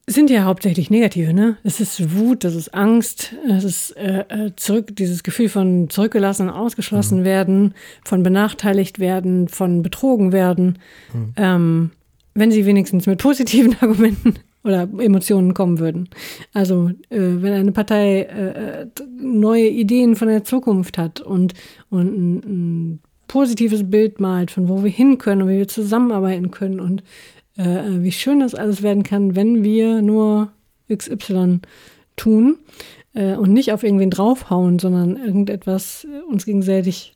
sind ja hauptsächlich negative. Ne? Es ist Wut, das ist Angst, es ist äh, äh zurück, dieses Gefühl von zurückgelassen, ausgeschlossen hm. werden, von benachteiligt werden, von betrogen werden. Hm. Ähm, wenn sie wenigstens mit positiven Argumenten oder Emotionen kommen würden. Also äh, wenn eine Partei äh, neue Ideen von der Zukunft hat und, und ein, ein, positives Bild malt, von wo wir hin können und wie wir zusammenarbeiten können und äh, wie schön das alles werden kann, wenn wir nur XY tun äh, und nicht auf irgendwen draufhauen, sondern irgendetwas uns gegenseitig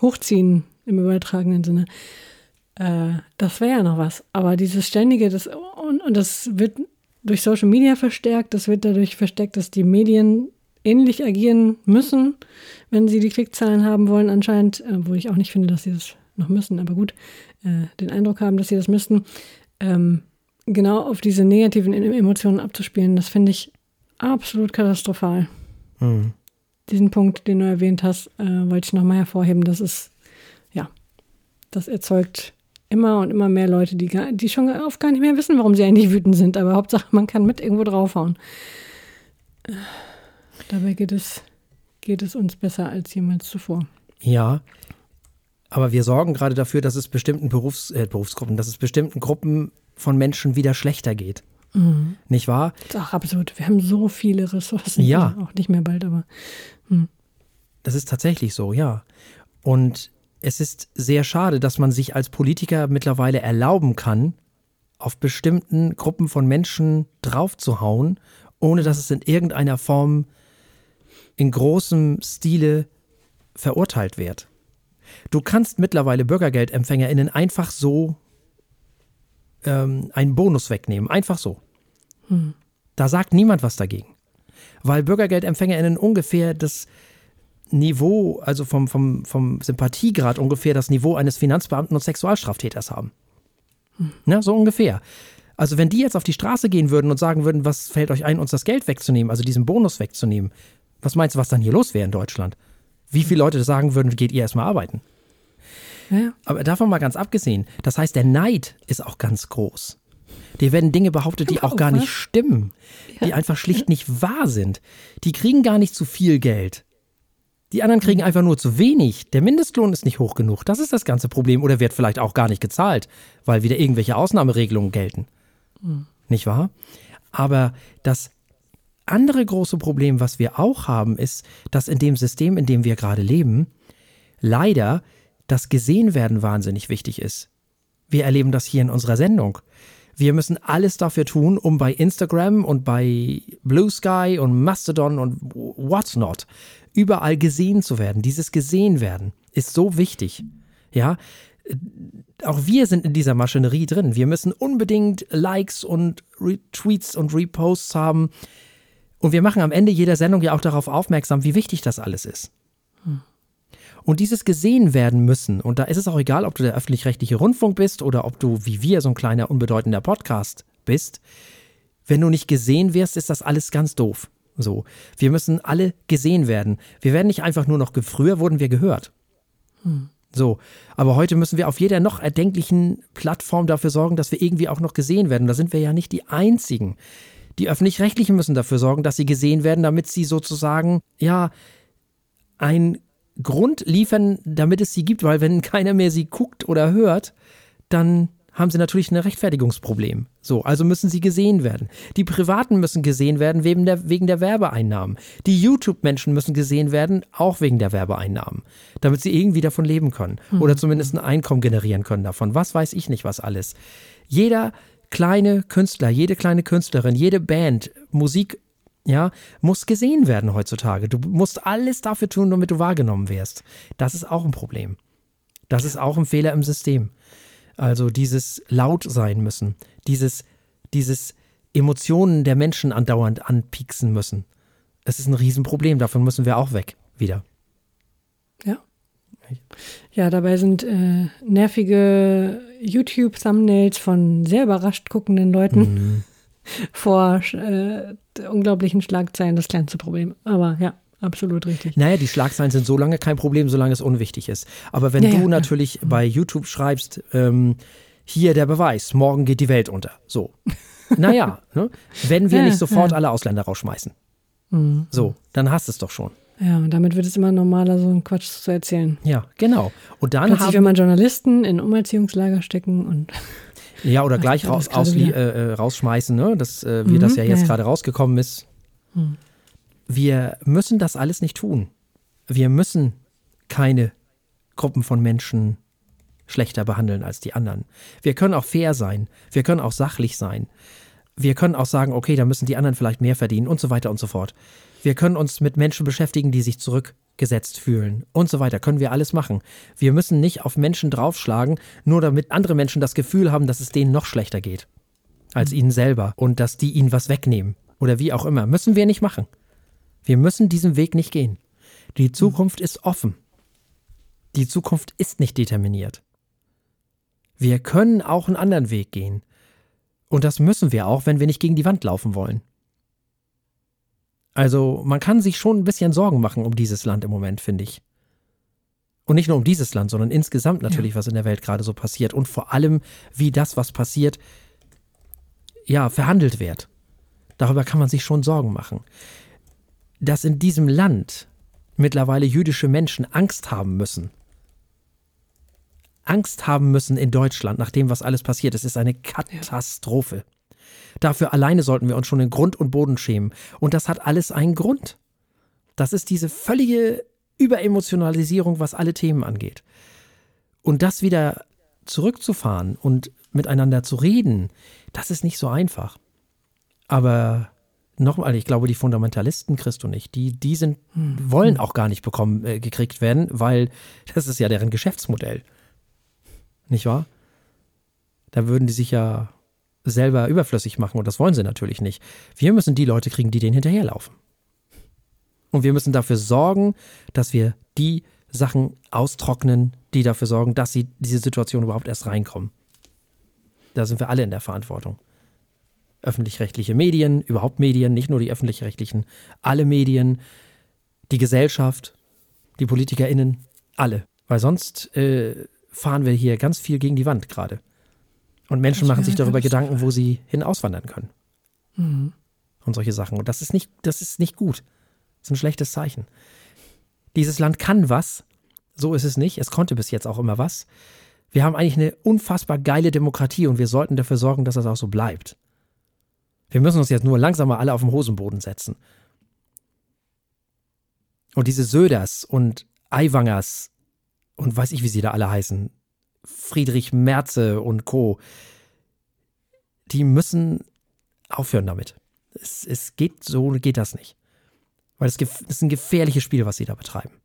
hochziehen im übertragenen Sinne. Äh, das wäre ja noch was. Aber dieses ständige, das, und, und das wird durch Social Media verstärkt, das wird dadurch verstärkt, dass die Medien ähnlich agieren müssen, wenn sie die Klickzahlen haben wollen, anscheinend, äh, wo ich auch nicht finde, dass sie das noch müssen, aber gut, äh, den Eindruck haben, dass sie das müssten, ähm, genau auf diese negativen Emotionen abzuspielen, das finde ich absolut katastrophal. Mhm. Diesen Punkt, den du erwähnt hast, äh, wollte ich nochmal hervorheben. Das ist, ja, das erzeugt immer und immer mehr Leute, die, die schon oft gar nicht mehr wissen, warum sie eigentlich wütend sind. Aber Hauptsache, man kann mit irgendwo draufhauen. Dabei geht es, geht es uns besser als jemals zuvor. Ja, aber wir sorgen gerade dafür, dass es bestimmten Berufs-, äh, Berufsgruppen, dass es bestimmten Gruppen von Menschen wieder schlechter geht. Mhm. Nicht wahr? Das ist auch absurd. Wir haben so viele Ressourcen. Ja. Auch nicht mehr bald, aber. Hm. Das ist tatsächlich so, ja. Und es ist sehr schade, dass man sich als Politiker mittlerweile erlauben kann, auf bestimmten Gruppen von Menschen draufzuhauen, ohne dass es in irgendeiner Form in großem Stile verurteilt wird. Du kannst mittlerweile BürgergeldempfängerInnen einfach so ähm, einen Bonus wegnehmen. Einfach so. Hm. Da sagt niemand was dagegen. Weil BürgergeldempfängerInnen ungefähr das Niveau, also vom, vom, vom Sympathiegrad ungefähr das Niveau eines Finanzbeamten und Sexualstraftäters haben. Hm. Ja, so ungefähr. Also wenn die jetzt auf die Straße gehen würden und sagen würden, was fällt euch ein, uns das Geld wegzunehmen, also diesen Bonus wegzunehmen, was meinst du, was dann hier los wäre in Deutschland? Wie viele Leute sagen würden, geht ihr erstmal arbeiten? Ja. Aber davon mal ganz abgesehen, das heißt, der Neid ist auch ganz groß. Dir werden Dinge behauptet, die auch gar nicht stimmen, die einfach schlicht nicht wahr sind. Die kriegen gar nicht zu viel Geld. Die anderen kriegen einfach nur zu wenig. Der Mindestlohn ist nicht hoch genug. Das ist das ganze Problem. Oder wird vielleicht auch gar nicht gezahlt, weil wieder irgendwelche Ausnahmeregelungen gelten. Mhm. Nicht wahr? Aber das andere große Problem, was wir auch haben, ist, dass in dem System, in dem wir gerade leben, leider das Gesehenwerden wahnsinnig wichtig ist. Wir erleben das hier in unserer Sendung. Wir müssen alles dafür tun, um bei Instagram und bei Blue Sky und Mastodon und what's not überall gesehen zu werden. Dieses gesehen werden ist so wichtig. Ja, auch wir sind in dieser Maschinerie drin. Wir müssen unbedingt Likes und Retweets und Reposts haben. Und wir machen am Ende jeder Sendung ja auch darauf aufmerksam, wie wichtig das alles ist. Hm. Und dieses gesehen werden müssen, und da ist es auch egal, ob du der öffentlich-rechtliche Rundfunk bist oder ob du wie wir so ein kleiner unbedeutender Podcast bist, wenn du nicht gesehen wirst, ist das alles ganz doof. So. Wir müssen alle gesehen werden. Wir werden nicht einfach nur noch, früher wurden wir gehört. Hm. So, aber heute müssen wir auf jeder noch erdenklichen Plattform dafür sorgen, dass wir irgendwie auch noch gesehen werden. Da sind wir ja nicht die Einzigen. Die öffentlich-rechtlichen müssen dafür sorgen, dass sie gesehen werden, damit sie sozusagen, ja, ein Grund liefern, damit es sie gibt, weil wenn keiner mehr sie guckt oder hört, dann haben sie natürlich ein Rechtfertigungsproblem. So, also müssen sie gesehen werden. Die Privaten müssen gesehen werden wegen der, wegen der Werbeeinnahmen. Die YouTube-Menschen müssen gesehen werden, auch wegen der Werbeeinnahmen, damit sie irgendwie davon leben können mhm. oder zumindest ein Einkommen generieren können davon. Was weiß ich nicht, was alles. Jeder kleine Künstler, jede kleine Künstlerin, jede Band, Musik, ja, muss gesehen werden heutzutage. Du musst alles dafür tun, damit du wahrgenommen wirst. Das ist auch ein Problem. Das ist auch ein Fehler im System. Also dieses laut sein müssen, dieses, dieses Emotionen der Menschen andauernd anpieksen müssen. Es ist ein Riesenproblem, davon müssen wir auch weg wieder. Ja. Ja, dabei sind äh, nervige YouTube-Thumbnails von sehr überrascht guckenden Leuten mhm. vor äh, unglaublichen Schlagzeilen das kleinste Problem. Aber ja, absolut richtig. Naja, die Schlagzeilen sind so lange kein Problem, solange es unwichtig ist. Aber wenn ja, du ja, natürlich ja. bei YouTube schreibst, ähm, hier der Beweis, morgen geht die Welt unter. So. Naja, ne? wenn wir nicht sofort alle Ausländer rausschmeißen. Mhm. So, dann hast du es doch schon. Ja, und damit wird es immer normaler, so einen Quatsch zu erzählen. Ja, genau. Und dann Plötzlich, haben, wenn man Journalisten in Umerziehungslager stecken und ja, oder gleich raus, äh, äh, rausschmeißen, ne? dass äh, wie mhm, das ja jetzt ja. gerade rausgekommen ist. Mhm. Wir müssen das alles nicht tun. Wir müssen keine Gruppen von Menschen schlechter behandeln als die anderen. Wir können auch fair sein. Wir können auch sachlich sein. Wir können auch sagen, okay, da müssen die anderen vielleicht mehr verdienen und so weiter und so fort. Wir können uns mit Menschen beschäftigen, die sich zurückgesetzt fühlen und so weiter. Können wir alles machen. Wir müssen nicht auf Menschen draufschlagen, nur damit andere Menschen das Gefühl haben, dass es denen noch schlechter geht als ihnen selber und dass die ihnen was wegnehmen oder wie auch immer. Müssen wir nicht machen. Wir müssen diesen Weg nicht gehen. Die Zukunft ist offen. Die Zukunft ist nicht determiniert. Wir können auch einen anderen Weg gehen. Und das müssen wir auch, wenn wir nicht gegen die Wand laufen wollen. Also man kann sich schon ein bisschen Sorgen machen um dieses Land im Moment, finde ich. Und nicht nur um dieses Land, sondern insgesamt natürlich, ja. was in der Welt gerade so passiert. Und vor allem, wie das, was passiert, ja, verhandelt wird. Darüber kann man sich schon Sorgen machen. Dass in diesem Land mittlerweile jüdische Menschen Angst haben müssen. Angst haben müssen in Deutschland, nach dem, was alles passiert. Es ist eine Katastrophe. Ja. Dafür alleine sollten wir uns schon in Grund und Boden schämen. Und das hat alles einen Grund. Das ist diese völlige Überemotionalisierung, was alle Themen angeht. Und das wieder zurückzufahren und miteinander zu reden, das ist nicht so einfach. Aber nochmal, ich glaube, die Fundamentalisten kriegst du nicht. Die, die sind, hm. wollen auch gar nicht bekommen, äh, gekriegt werden, weil das ist ja deren Geschäftsmodell. Nicht wahr? Da würden die sich ja selber überflüssig machen und das wollen sie natürlich nicht. Wir müssen die Leute kriegen, die denen hinterherlaufen. Und wir müssen dafür sorgen, dass wir die Sachen austrocknen, die dafür sorgen, dass sie diese Situation überhaupt erst reinkommen. Da sind wir alle in der Verantwortung. Öffentlich-rechtliche Medien, überhaupt Medien, nicht nur die öffentlich-rechtlichen, alle Medien, die Gesellschaft, die PolitikerInnen, alle. Weil sonst äh, fahren wir hier ganz viel gegen die Wand gerade. Und Menschen machen sich darüber Gedanken, wo sie hin auswandern können. Mhm. Und solche Sachen. Und das ist nicht, das ist nicht gut. Das ist ein schlechtes Zeichen. Dieses Land kann was. So ist es nicht. Es konnte bis jetzt auch immer was. Wir haben eigentlich eine unfassbar geile Demokratie und wir sollten dafür sorgen, dass das auch so bleibt. Wir müssen uns jetzt nur langsam mal alle auf den Hosenboden setzen. Und diese Söders und Aiwangers und weiß ich, wie sie da alle heißen, Friedrich Merze und Co., die müssen aufhören damit. Es, es geht so, geht das nicht. Weil es ist ein gefährliches Spiel, was sie da betreiben.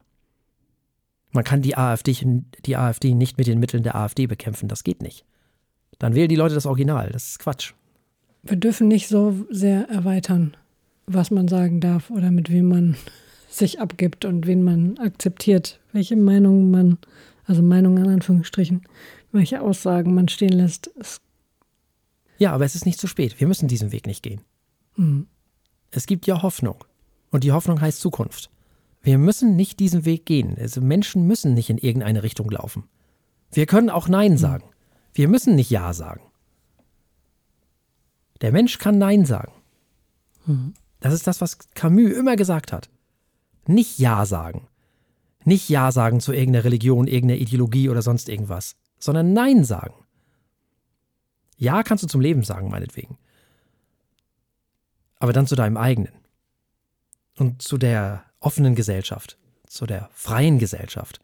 Man kann die AfD, die AfD nicht mit den Mitteln der AfD bekämpfen. Das geht nicht. Dann wählen die Leute das Original. Das ist Quatsch. Wir dürfen nicht so sehr erweitern, was man sagen darf oder mit wem man sich abgibt und wen man akzeptiert, welche Meinungen man also Meinungen in Anführungsstrichen, welche Aussagen man stehen lässt. ja, aber es ist nicht zu spät. Wir müssen diesen Weg nicht gehen. Mhm. Es gibt ja Hoffnung. Und die Hoffnung heißt Zukunft. Wir müssen nicht diesen Weg gehen. Also Menschen müssen nicht in irgendeine Richtung laufen. Wir können auch Nein sagen. Wir müssen nicht Ja sagen. Der Mensch kann Nein sagen. Das ist das, was Camus immer gesagt hat. Nicht Ja sagen. Nicht Ja sagen zu irgendeiner Religion, irgendeiner Ideologie oder sonst irgendwas, sondern Nein sagen. Ja kannst du zum Leben sagen, meinetwegen. Aber dann zu deinem eigenen. Und zu der offenen Gesellschaft, zu der freien Gesellschaft.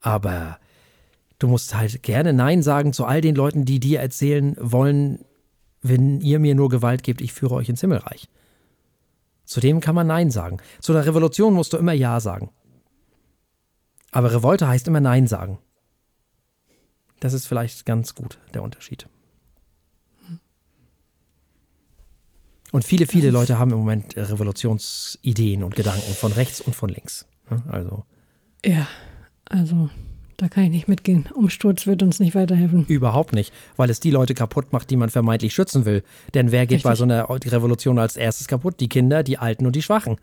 Aber du musst halt gerne Nein sagen zu all den Leuten, die dir erzählen wollen, wenn ihr mir nur Gewalt gebt, ich führe euch ins Himmelreich. Zu dem kann man Nein sagen. Zu der Revolution musst du immer Ja sagen. Aber Revolte heißt immer Nein sagen. Das ist vielleicht ganz gut der Unterschied. Und viele, viele Leute haben im Moment Revolutionsideen und Gedanken von rechts und von links. Also. Ja, also da kann ich nicht mitgehen. Umsturz wird uns nicht weiterhelfen. Überhaupt nicht, weil es die Leute kaputt macht, die man vermeintlich schützen will. Denn wer geht Richtig. bei so einer Revolution als erstes kaputt? Die Kinder, die Alten und die Schwachen.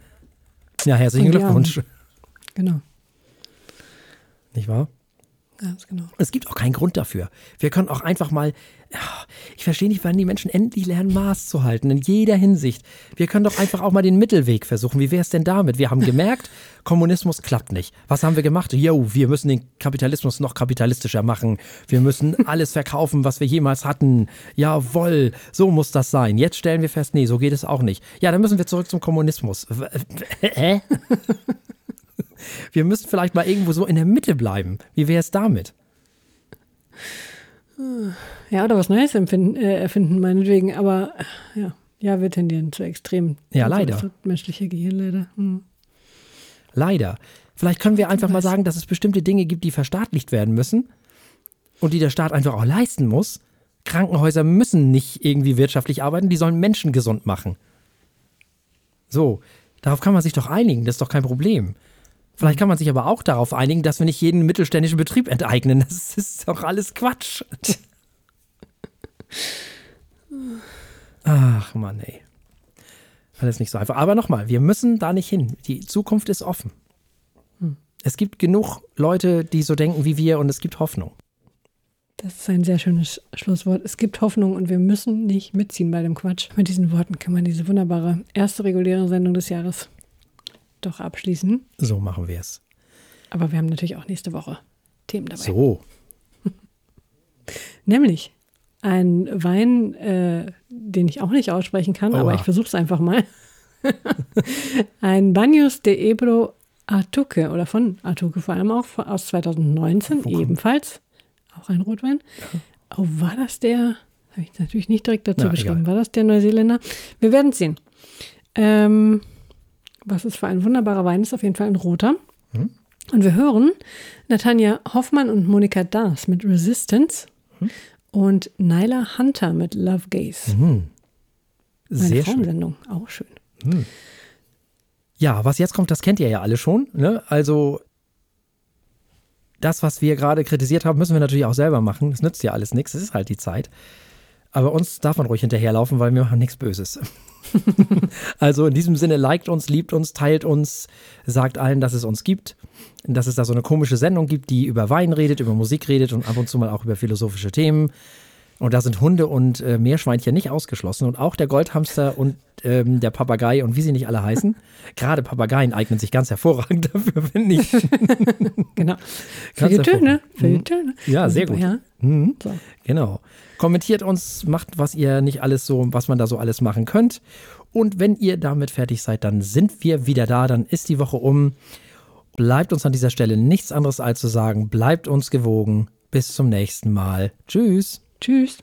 Ja, herzlichen Glückwunsch. Genau. Nicht wahr? Ganz genau. Es gibt auch keinen Grund dafür. Wir können auch einfach mal, ich verstehe nicht, wann die Menschen endlich lernen, Maß zu halten, in jeder Hinsicht. Wir können doch einfach auch mal den Mittelweg versuchen. Wie wäre es denn damit? Wir haben gemerkt, Kommunismus klappt nicht. Was haben wir gemacht? Jo, wir müssen den Kapitalismus noch kapitalistischer machen. Wir müssen alles verkaufen, was wir jemals hatten. Jawoll, so muss das sein. Jetzt stellen wir fest, nee, so geht es auch nicht. Ja, dann müssen wir zurück zum Kommunismus. Hä? Wir müssen vielleicht mal irgendwo so in der Mitte bleiben. Wie wäre es damit? Ja, oder was Neues empfinden, äh, erfinden, meinetwegen. Aber ja, ja, wir tendieren zu extrem. Ja, leider. Das menschliche Gehirn, leider. Hm. Leider. Vielleicht können wir einfach mal sagen, dass es bestimmte Dinge gibt, die verstaatlicht werden müssen und die der Staat einfach auch leisten muss. Krankenhäuser müssen nicht irgendwie wirtschaftlich arbeiten, die sollen Menschen gesund machen. So, darauf kann man sich doch einigen, das ist doch kein Problem. Vielleicht kann man sich aber auch darauf einigen, dass wir nicht jeden mittelständischen Betrieb enteignen. Das ist doch alles Quatsch. Ach Mann, ey. Alles nicht so einfach. Aber nochmal, wir müssen da nicht hin. Die Zukunft ist offen. Hm. Es gibt genug Leute, die so denken wie wir und es gibt Hoffnung. Das ist ein sehr schönes Schlusswort. Es gibt Hoffnung und wir müssen nicht mitziehen bei dem Quatsch. Mit diesen Worten kann man diese wunderbare erste reguläre Sendung des Jahres doch abschließen. So machen wir es. Aber wir haben natürlich auch nächste Woche Themen dabei. So. Nämlich ein Wein, äh, den ich auch nicht aussprechen kann, Oha. aber ich versuche es einfach mal. ein Baños de Ebro Artuque oder von Artuque vor allem auch aus 2019 ebenfalls. Auch ein Rotwein. Ja. Oh, war das der? Habe ich natürlich nicht direkt dazu Na, geschrieben. Egal. War das der Neuseeländer? Wir werden sehen. Ähm, was es für ein wunderbarer Wein ist, auf jeden Fall ein roter. Mhm. Und wir hören Natanja Hoffmann und Monika Das mit Resistance mhm. und Nyla Hunter mit Love Gaze. Mhm. Sehr schön. auch schön. Mhm. Ja, was jetzt kommt, das kennt ihr ja alle schon. Ne? Also das, was wir gerade kritisiert haben, müssen wir natürlich auch selber machen. Das nützt ja alles nichts. Es ist halt die Zeit. Aber uns darf man ruhig hinterherlaufen, weil wir machen nichts Böses. also in diesem Sinne, liked uns, liebt uns, teilt uns, sagt allen, dass es uns gibt. Dass es da so eine komische Sendung gibt, die über Wein redet, über Musik redet und ab und zu mal auch über philosophische Themen. Und da sind Hunde und äh, Meerschweinchen nicht ausgeschlossen. Und auch der Goldhamster und ähm, der Papagei und wie sie nicht alle heißen. Gerade Papageien eignen sich ganz hervorragend dafür, finde ich. genau. Für die Töne. Für die Töne. Ja, sehr gut. Ja. Mhm. Genau. Kommentiert uns, macht, was ihr nicht alles so, was man da so alles machen könnt. Und wenn ihr damit fertig seid, dann sind wir wieder da. Dann ist die Woche um. Bleibt uns an dieser Stelle nichts anderes als zu sagen. Bleibt uns gewogen. Bis zum nächsten Mal. Tschüss. Tschüss.